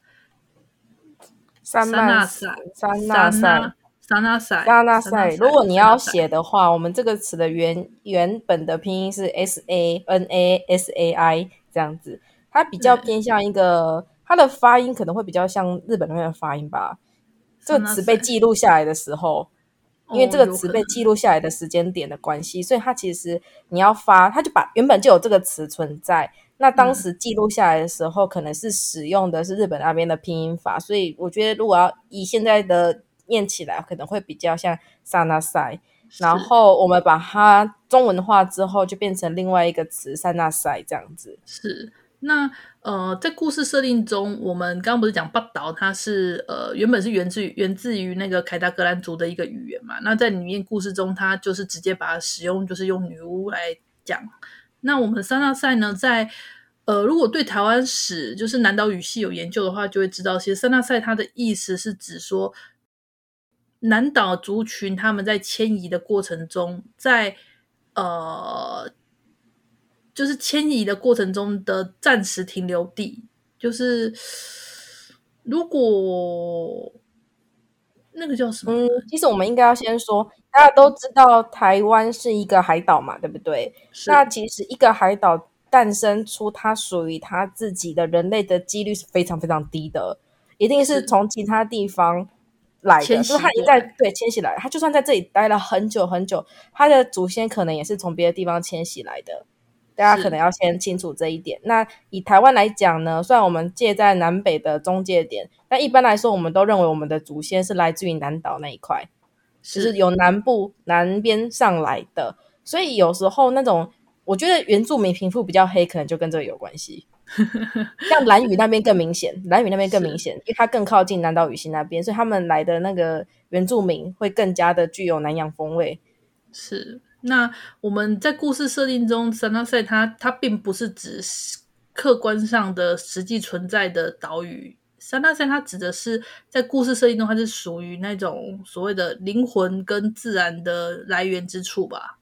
萨纳塞，萨纳塞，萨纳塞，萨纳塞。如果你要写的话，我们这个词的原原本的拼音是 S A N A S A I 这样子。它比较偏向一个，它的发音可能会比较像日本那边的发音吧。这个词被记录下来的时候，因为这个词被记录下来的时间点的关系，所以它其实你要发，它就把原本就有这个词存在。那当时记录下来的时候，可能是使用的是日本那边的拼音法，所以我觉得如果要以现在的念起来，可能会比较像萨纳塞。然后我们把它中文化之后，就变成另外一个词萨纳塞这样子。是。那呃，在故事设定中，我们刚刚不是讲巴岛，它是呃原本是源自于源自于那个凯达格兰族的一个语言嘛？那在里面故事中，它就是直接把它使用，就是用女巫来讲。那我们三大赛呢，在呃如果对台湾史就是南岛语系有研究的话，就会知道，其实三大赛它的意思是指说南岛族群他们在迁移的过程中，在呃。就是迁移的过程中的暂时停留地，就是如果那个叫什么？嗯，其实我们应该要先说，大家都知道台湾是一个海岛嘛，对不对？那其实一个海岛诞生出它属于它自己的人类的几率是非常非常低的，一定是从其他地方来的。是就是它一在对迁徙来，它就算在这里待了很久很久，它的祖先可能也是从别的地方迁徙来的。大家可能要先清楚这一点。那以台湾来讲呢，虽然我们介在南北的中介点，但一般来说，我们都认为我们的祖先是来自于南岛那一块，是就是由南部南边上来的。所以有时候那种，我觉得原住民皮肤比较黑，可能就跟这个有关系。像蓝屿那边更明显，蓝屿那边更明显，因为它更靠近南岛语系那边，所以他们来的那个原住民会更加的具有南洋风味。是。那我们在故事设定中，三大赛它它并不是指客观上的实际存在的岛屿，三大赛它指的是在故事设定中，它是属于那种所谓的灵魂跟自然的来源之处吧，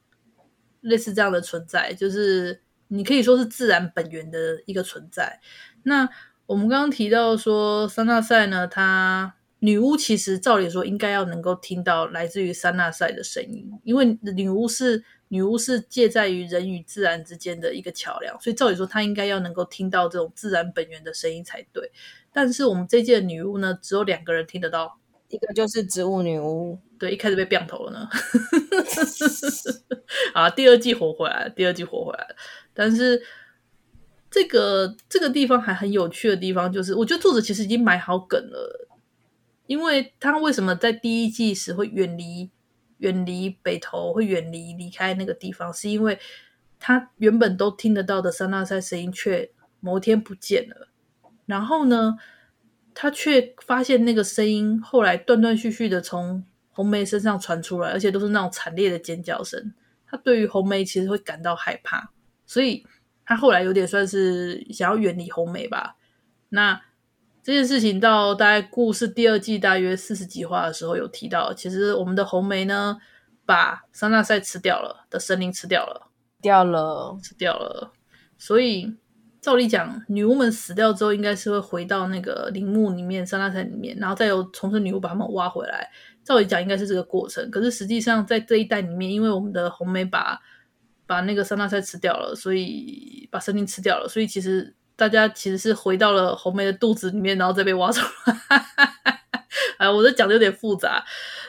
类似这样的存在，就是你可以说是自然本源的一个存在。那我们刚刚提到说，三大赛呢，它。女巫其实照理说应该要能够听到来自于三纳塞的声音，因为女巫是女巫是介在于人与自然之间的一个桥梁，所以照理说她应该要能够听到这种自然本源的声音才对。但是我们这届女巫呢，只有两个人听得到，一个就是植物女巫，对，一开始被变头了呢。啊，第二季活回来了，第二季活回来了，但是。这个这个地方还很有趣的地方，就是我觉得作者其实已经埋好梗了，因为他为什么在第一季时会远离远离北投，会远离离开那个地方，是因为他原本都听得到的三大赛声音，却某天不见了。然后呢，他却发现那个声音后来断断续续的从红梅身上传出来，而且都是那种惨烈的尖叫声。他对于红梅其实会感到害怕，所以他后来有点算是想要远离红梅吧。那这件事情到大概故事第二季大约四十几话的时候有提到，其实我们的红梅呢，把桑纳塞吃掉了的神灵吃掉了，掉了，吃掉了，所以。照理讲，女巫们死掉之后，应该是会回到那个陵墓里面、桑纳塞里面，然后再由重生女巫把他们挖回来。照理讲，应该是这个过程。可是实际上，在这一代里面，因为我们的红梅把把那个桑纳塞吃掉了，所以把生灵吃掉了，所以其实大家其实是回到了红梅的肚子里面，然后再被挖出来。哎，我这讲的有点复杂。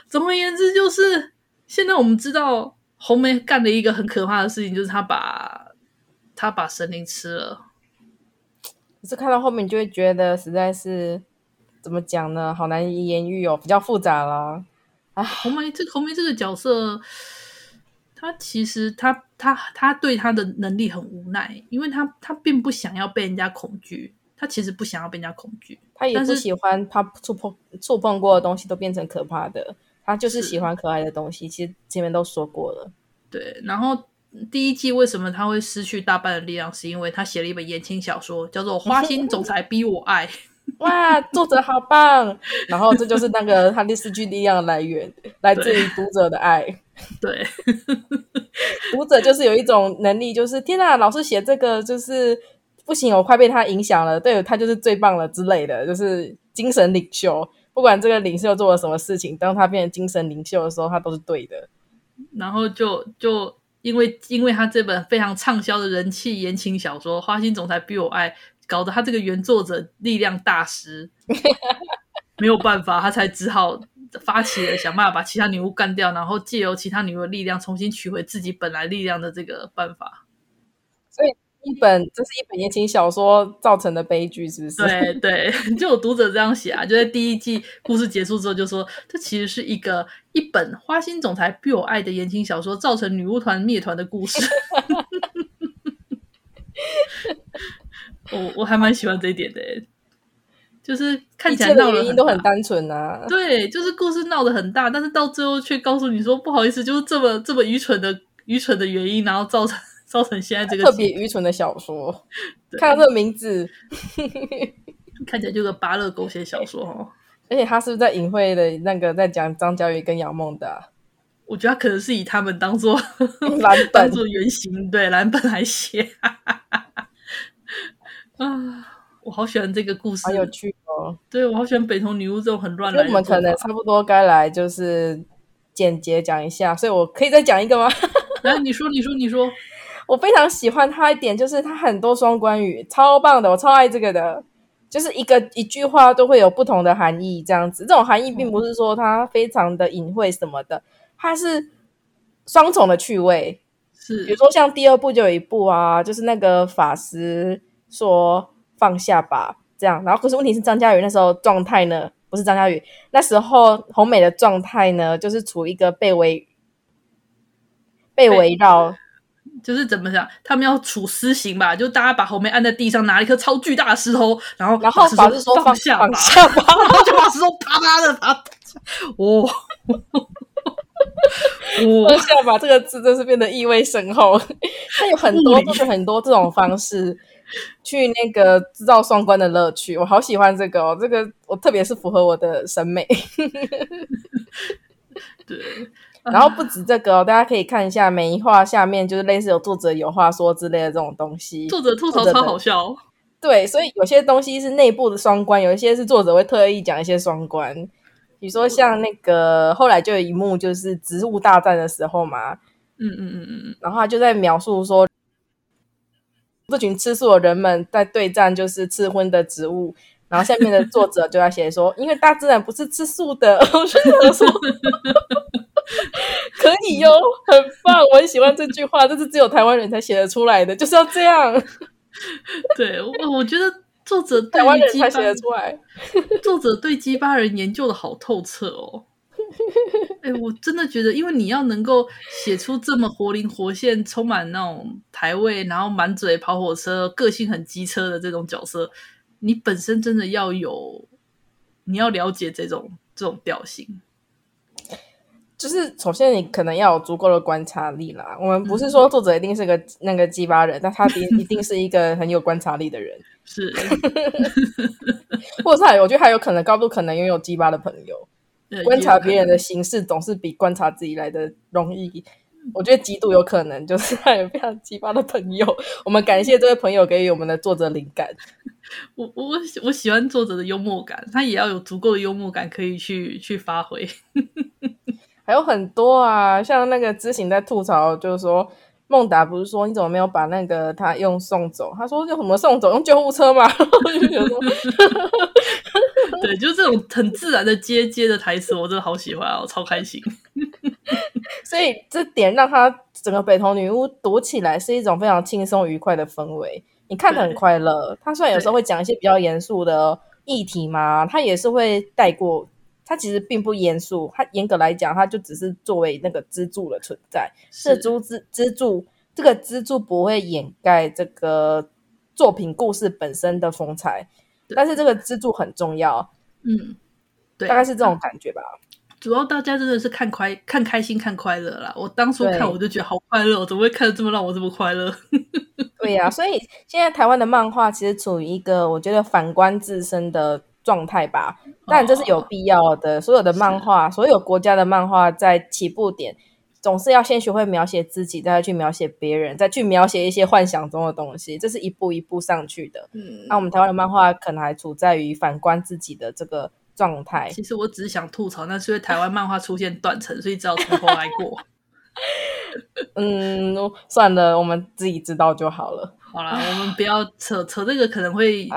总而言之，就是现在我们知道红梅干了一个很可怕的事情，就是她把她把神灵吃了。可是看到后面，你就会觉得实在是怎么讲呢？好难以言喻哦，比较复杂了。啊，红梅这红梅这个角色，她其实他他他对他的能力很无奈，因为他他并不想要被人家恐惧，他其实不想要被人家恐惧，他也不喜欢他触碰触碰过的东西都变成可怕的，他就是喜欢可爱的东西。其实前面都说过了，对，然后。第一季为什么他会失去大半的力量？是因为他写了一本言情小说，叫做《花心总裁逼我爱》。哇，作者好棒！然后这就是那个他的失去力量的来源，来自于读者的爱。对，读者就是有一种能力，就是天哪，老师写这个就是不行，我快被他影响了。对，他就是最棒了之类的，就是精神领袖。不管这个领袖做了什么事情，当他变成精神领袖的时候，他都是对的。然后就就。因为因为他这本非常畅销的人气言情小说《花心总裁比我爱》，搞得他这个原作者力量大失，没有办法，他才只好发起了想办法把其他女巫干掉，然后借由其他女巫的力量重新取回自己本来力量的这个办法。所以。一本，这是一本言情小说造成的悲剧，是不是？对对，就有读者这样写啊，就在第一季故事结束之后，就说这其实是一个一本花心总裁必有爱的言情小说，造成女巫团灭团的故事。我我还蛮喜欢这一点的，就是看起来闹的原因都很单纯啊。对，就是故事闹得很大，但是到最后却告诉你说不好意思，就是这么这么愚蠢的愚蠢的原因，然后造成。造成现在这个特别愚蠢的小说，看到这个名字，看起来就是个芭乐狗血小说哦。而且他是不是在隐晦的那个在讲张嘉宇跟杨梦的、啊？我觉得他可能是以他们当做蓝本当做原型，对蓝本来写。啊，我好喜欢这个故事，好有趣哦。对，我好喜欢北投女巫这种很乱的。我们可能差不多该来就是简洁讲一下，所以我可以再讲一个吗？来，你说，你说，你说。我非常喜欢他一点，就是他很多双关语，超棒的，我超爱这个的。就是一个一句话都会有不同的含义，这样子。这种含义并不是说它非常的隐晦什么的，它是双重的趣味。是，比如说像第二部就有一部啊，就是那个法师说放下吧，这样。然后可是问题是张嘉宇那时候状态呢，不是张嘉宇那时候红美的状态呢，就是处于一个被围被围绕。就是怎么讲，他们要处私刑吧？就大家把红梅按在地上，拿了一颗超巨大的石头，然后然后法师说放下吧，放下吧，然后就把石头啪啪的啪，哦，放下吧这个字真是变得意味深厚。他有很多就是很多这种方式 去那个制造双关的乐趣，我好喜欢这个哦，这个我特别是符合我的审美。对。然后不止这个哦，大家可以看一下每一画下面就是类似有作者有话说之类的这种东西。作者吐槽超好笑。对，所以有些东西是内部的双关，有一些是作者会特意讲一些双关。比如说像那个后来就有一幕就是植物大战的时候嘛，嗯嗯嗯嗯嗯，然后他就在描述说这群吃素的人们在对战就是吃荤的植物，然后下面的作者就要写说，因为大自然不是吃素的。我说。可以哟，很棒，我很喜欢这句话，这是只有台湾人才写得出来的，就是要这样。对，我我觉得作者对台湾人才写得出来，作者对鸡巴人研究的好透彻哦。哎、欸，我真的觉得，因为你要能够写出这么活灵活现、充满那种台味，然后满嘴跑火车、个性很机车的这种角色，你本身真的要有，你要了解这种这种调性。就是首先你可能要有足够的观察力啦。我们不是说作者一定是个那个鸡巴人，嗯、但他 一定是一个很有观察力的人。是，或者是还我觉得还有可能高度可能拥有鸡巴的朋友。观察别人的形式总是比观察自己来的容易，我觉得极度有可能就是 他有非常奇葩的朋友。我们感谢这位朋友给予我们的作者灵感。我我我喜欢作者的幽默感，他也要有足够的幽默感可以去去发挥。还有很多啊，像那个知行在吐槽，就是说孟达不是说你怎么没有把那个他用送走？他说用什么送走？用救护车吗？我就觉得说。对，就是这种很自然的接接的台词，我真的好喜欢哦，超开心。所以这点让他整个北投女巫读起来是一种非常轻松愉快的氛围，你看得很快乐。他虽然有时候会讲一些比较严肃的议题嘛，他也是会带过。他其实并不严肃，他严格来讲，他就只是作为那个支柱的存在。是支支支柱，这个支柱不会掩盖这个作品故事本身的风采。但是这个支柱很重要，嗯，对，大概是这种感觉吧。主要大家真的是看快看开心看快乐啦。我当初看我就觉得好快乐，怎么会看得这么让我这么快乐？对呀、啊，所以现在台湾的漫画其实处于一个我觉得反观自身的状态吧。当然这是有必要的，哦、所有的漫画，所有国家的漫画在起步点。总是要先学会描写自己，再去描写别人，再去描写一些幻想中的东西，这是一步一步上去的。嗯，那我们台湾的漫画可能还处在于反观自己的这个状态。其实我只是想吐槽，那是因为台湾漫画出现断层，所以只好从头来过。嗯，算了，我们自己知道就好了。好啦，我们不要扯扯这个，可能会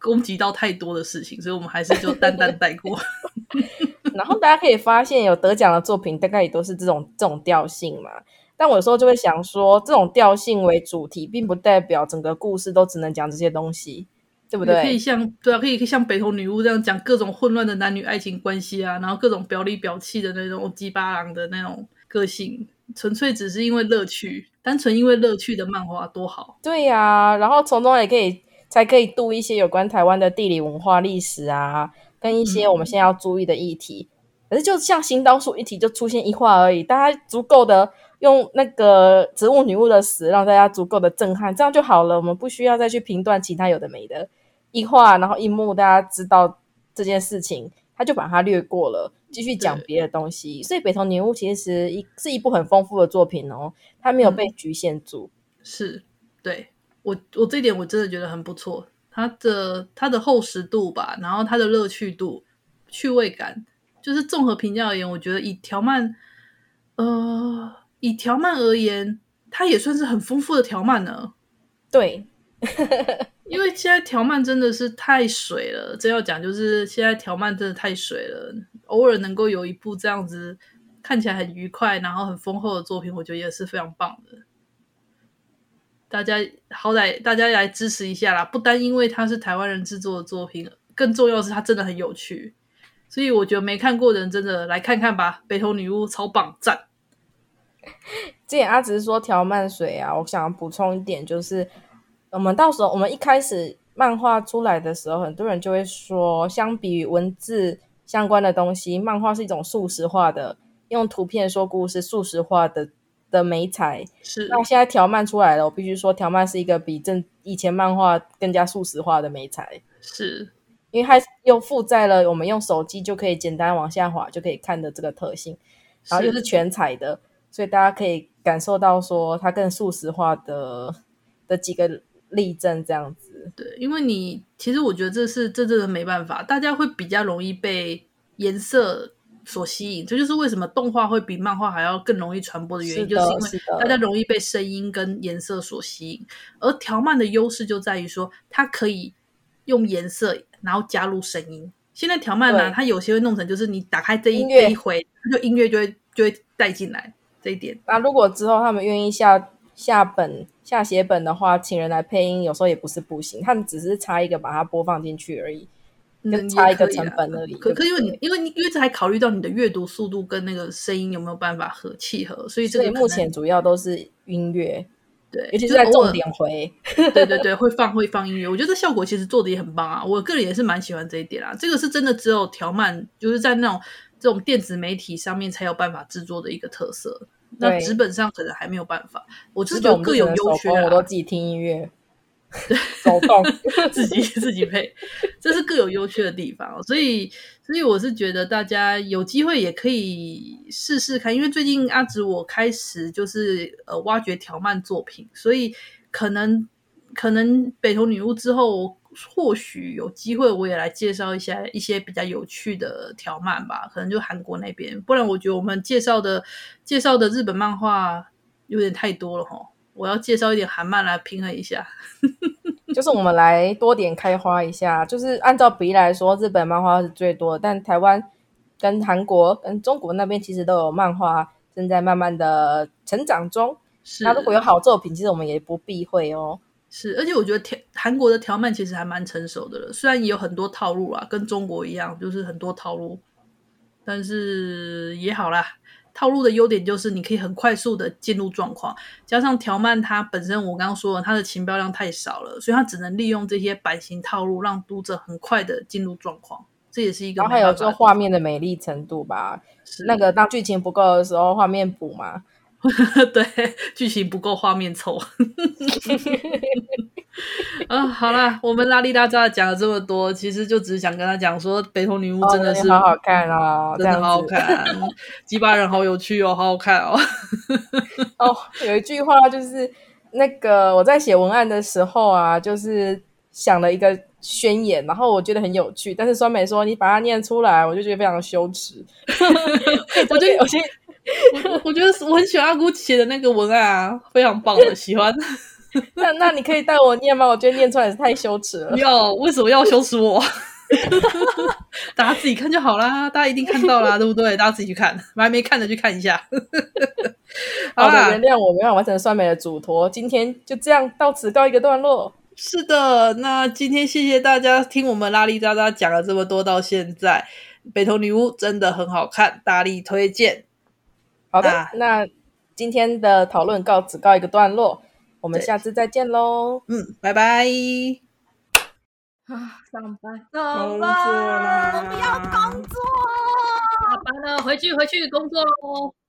攻击到太多的事情，所以我们还是就淡淡带过。然后大家可以发现，有得奖的作品大概也都是这种这种调性嘛。但我有时候就会想说，这种调性为主题，并不代表整个故事都只能讲这些东西，对不对？可以像对啊，可以像北投女巫这样讲各种混乱的男女爱情关系啊，然后各种表里表气的那种鸡巴狼的那种个性，纯粹只是因为乐趣，单纯因为乐趣的漫画多好。对呀、啊，然后从中也可以才可以度一些有关台湾的地理文化历史啊。跟一些我们现在要注意的议题，嗯、可是就像新刀术一题就出现一话而已，大家足够的用那个植物女巫的死让大家足够的震撼，这样就好了。我们不需要再去评断其他有的没的，一话然后一幕大家知道这件事情，他就把它略过了，继续讲别的东西。所以北投女巫其实一是一部很丰富的作品哦，它没有被局限住。嗯、是，对我我这一点我真的觉得很不错。它的它的厚实度吧，然后它的乐趣度、趣味感，就是综合评价而言，我觉得以条漫，呃，以条漫而言，它也算是很丰富的条漫呢。对，因为现在条漫真的是太水了，真要讲就是现在条漫真的太水了。偶尔能够有一部这样子看起来很愉快，然后很丰厚的作品，我觉得也是非常棒的。大家好歹大家来支持一下啦！不单因为它是台湾人制作的作品，更重要是它真的很有趣，所以我觉得没看过的人真的来看看吧，《北投女巫》超棒赞。之前阿直说调漫水啊，我想要补充一点，就是我们到时候我们一开始漫画出来的时候，很多人就会说，相比于文字相关的东西，漫画是一种速食化的，用图片说故事，速食化的。的美彩是，那现在条漫出来了，我必须说条漫是一个比正以前漫画更加速食化的美彩，是因为它又附载了我们用手机就可以简单往下滑就可以看的这个特性，然后又是全彩的，所以大家可以感受到说它更速食化的的几个例证这样子。对，因为你其实我觉得这是这真的没办法，大家会比较容易被颜色。所吸引，这就是为什么动画会比漫画还要更容易传播的原因，就是因为大家容易被声音跟颜色所吸引。而条漫的优势就在于说，它可以用颜色，然后加入声音。现在条漫呢，它有些会弄成，就是你打开这一这一回，就音乐就会就会带进来这一点。那如果之后他们愿意下下本下写本的话，请人来配音，有时候也不是不行，他们只是插一个把它播放进去而已。跟差一个成本而已，可可因为你因为你因为这还考虑到你的阅读速度跟那个声音有没有办法合契合，所以这个目前主要都是音乐，对，尤其是在重点回，对对对，会放会放音乐，我觉得这效果其实做的也很棒啊，我个人也是蛮喜欢这一点啊。这个是真的只有调慢就是在那种这种电子媒体上面才有办法制作的一个特色，那纸本上可能还没有办法。我是觉得各有优缺，我都自己听音乐。对，手 动自己自己配，这是各有优缺的地方，所以所以我是觉得大家有机会也可以试试看，因为最近阿直我开始就是呃挖掘条漫作品，所以可能可能北投女巫之后，或许有机会我也来介绍一下一些比较有趣的条漫吧，可能就韩国那边，不然我觉得我们介绍的介绍的日本漫画有点太多了齁。我要介绍一点韩漫来平衡一下，就是我们来多点开花一下。就是按照比例来说，日本漫画是最多的，但台湾跟韩国跟中国那边其实都有漫画正在慢慢的成长中。是，那如果有好作品，其实我们也不避讳哦。是，而且我觉得条韩国的条漫其实还蛮成熟的了，虽然也有很多套路啊，跟中国一样，就是很多套路，但是也好啦。套路的优点就是你可以很快速的进入状况，加上条漫它本身我刚刚说了，它的情报量太少了，所以它只能利用这些版型套路，让读者很快的进入状况。这也是一个，然后还有这画面的美丽程度吧，是那个当剧情不够的时候，画面补嘛。对，剧情不够，画面丑。啊，好啦，我们拉里拉杂讲了这么多，其实就只是想跟他讲说，北投女巫真的是、哦、好好看啊，真的好好看，几把人好有趣哦，好好看哦。哦，有一句话就是那个我在写文案的时候啊，就是想了一个宣言，然后我觉得很有趣，但是酸梅说你把它念出来，我就觉得非常羞耻。我觉得有些。我我觉得我很喜欢阿姑写的那个文案啊，非常棒的，喜欢。那那你可以带我念吗？我觉得念出来是太羞耻了。要为什么要羞耻我？大家自己看就好啦，大家一定看到啦，对不对？大家自己去看，还没看的去看一下。好的，原谅我没有完成酸梅的嘱托，今天就这样到此告一个段落。是的，那今天谢谢大家听我们拉里渣渣讲了这么多，到现在北投女巫真的很好看，大力推荐。好的，啊、那今天的讨论告此告一个段落，我们下次再见喽。嗯，拜拜。啊，上班，上班，我们要工作。下班了，回去回去工作喽。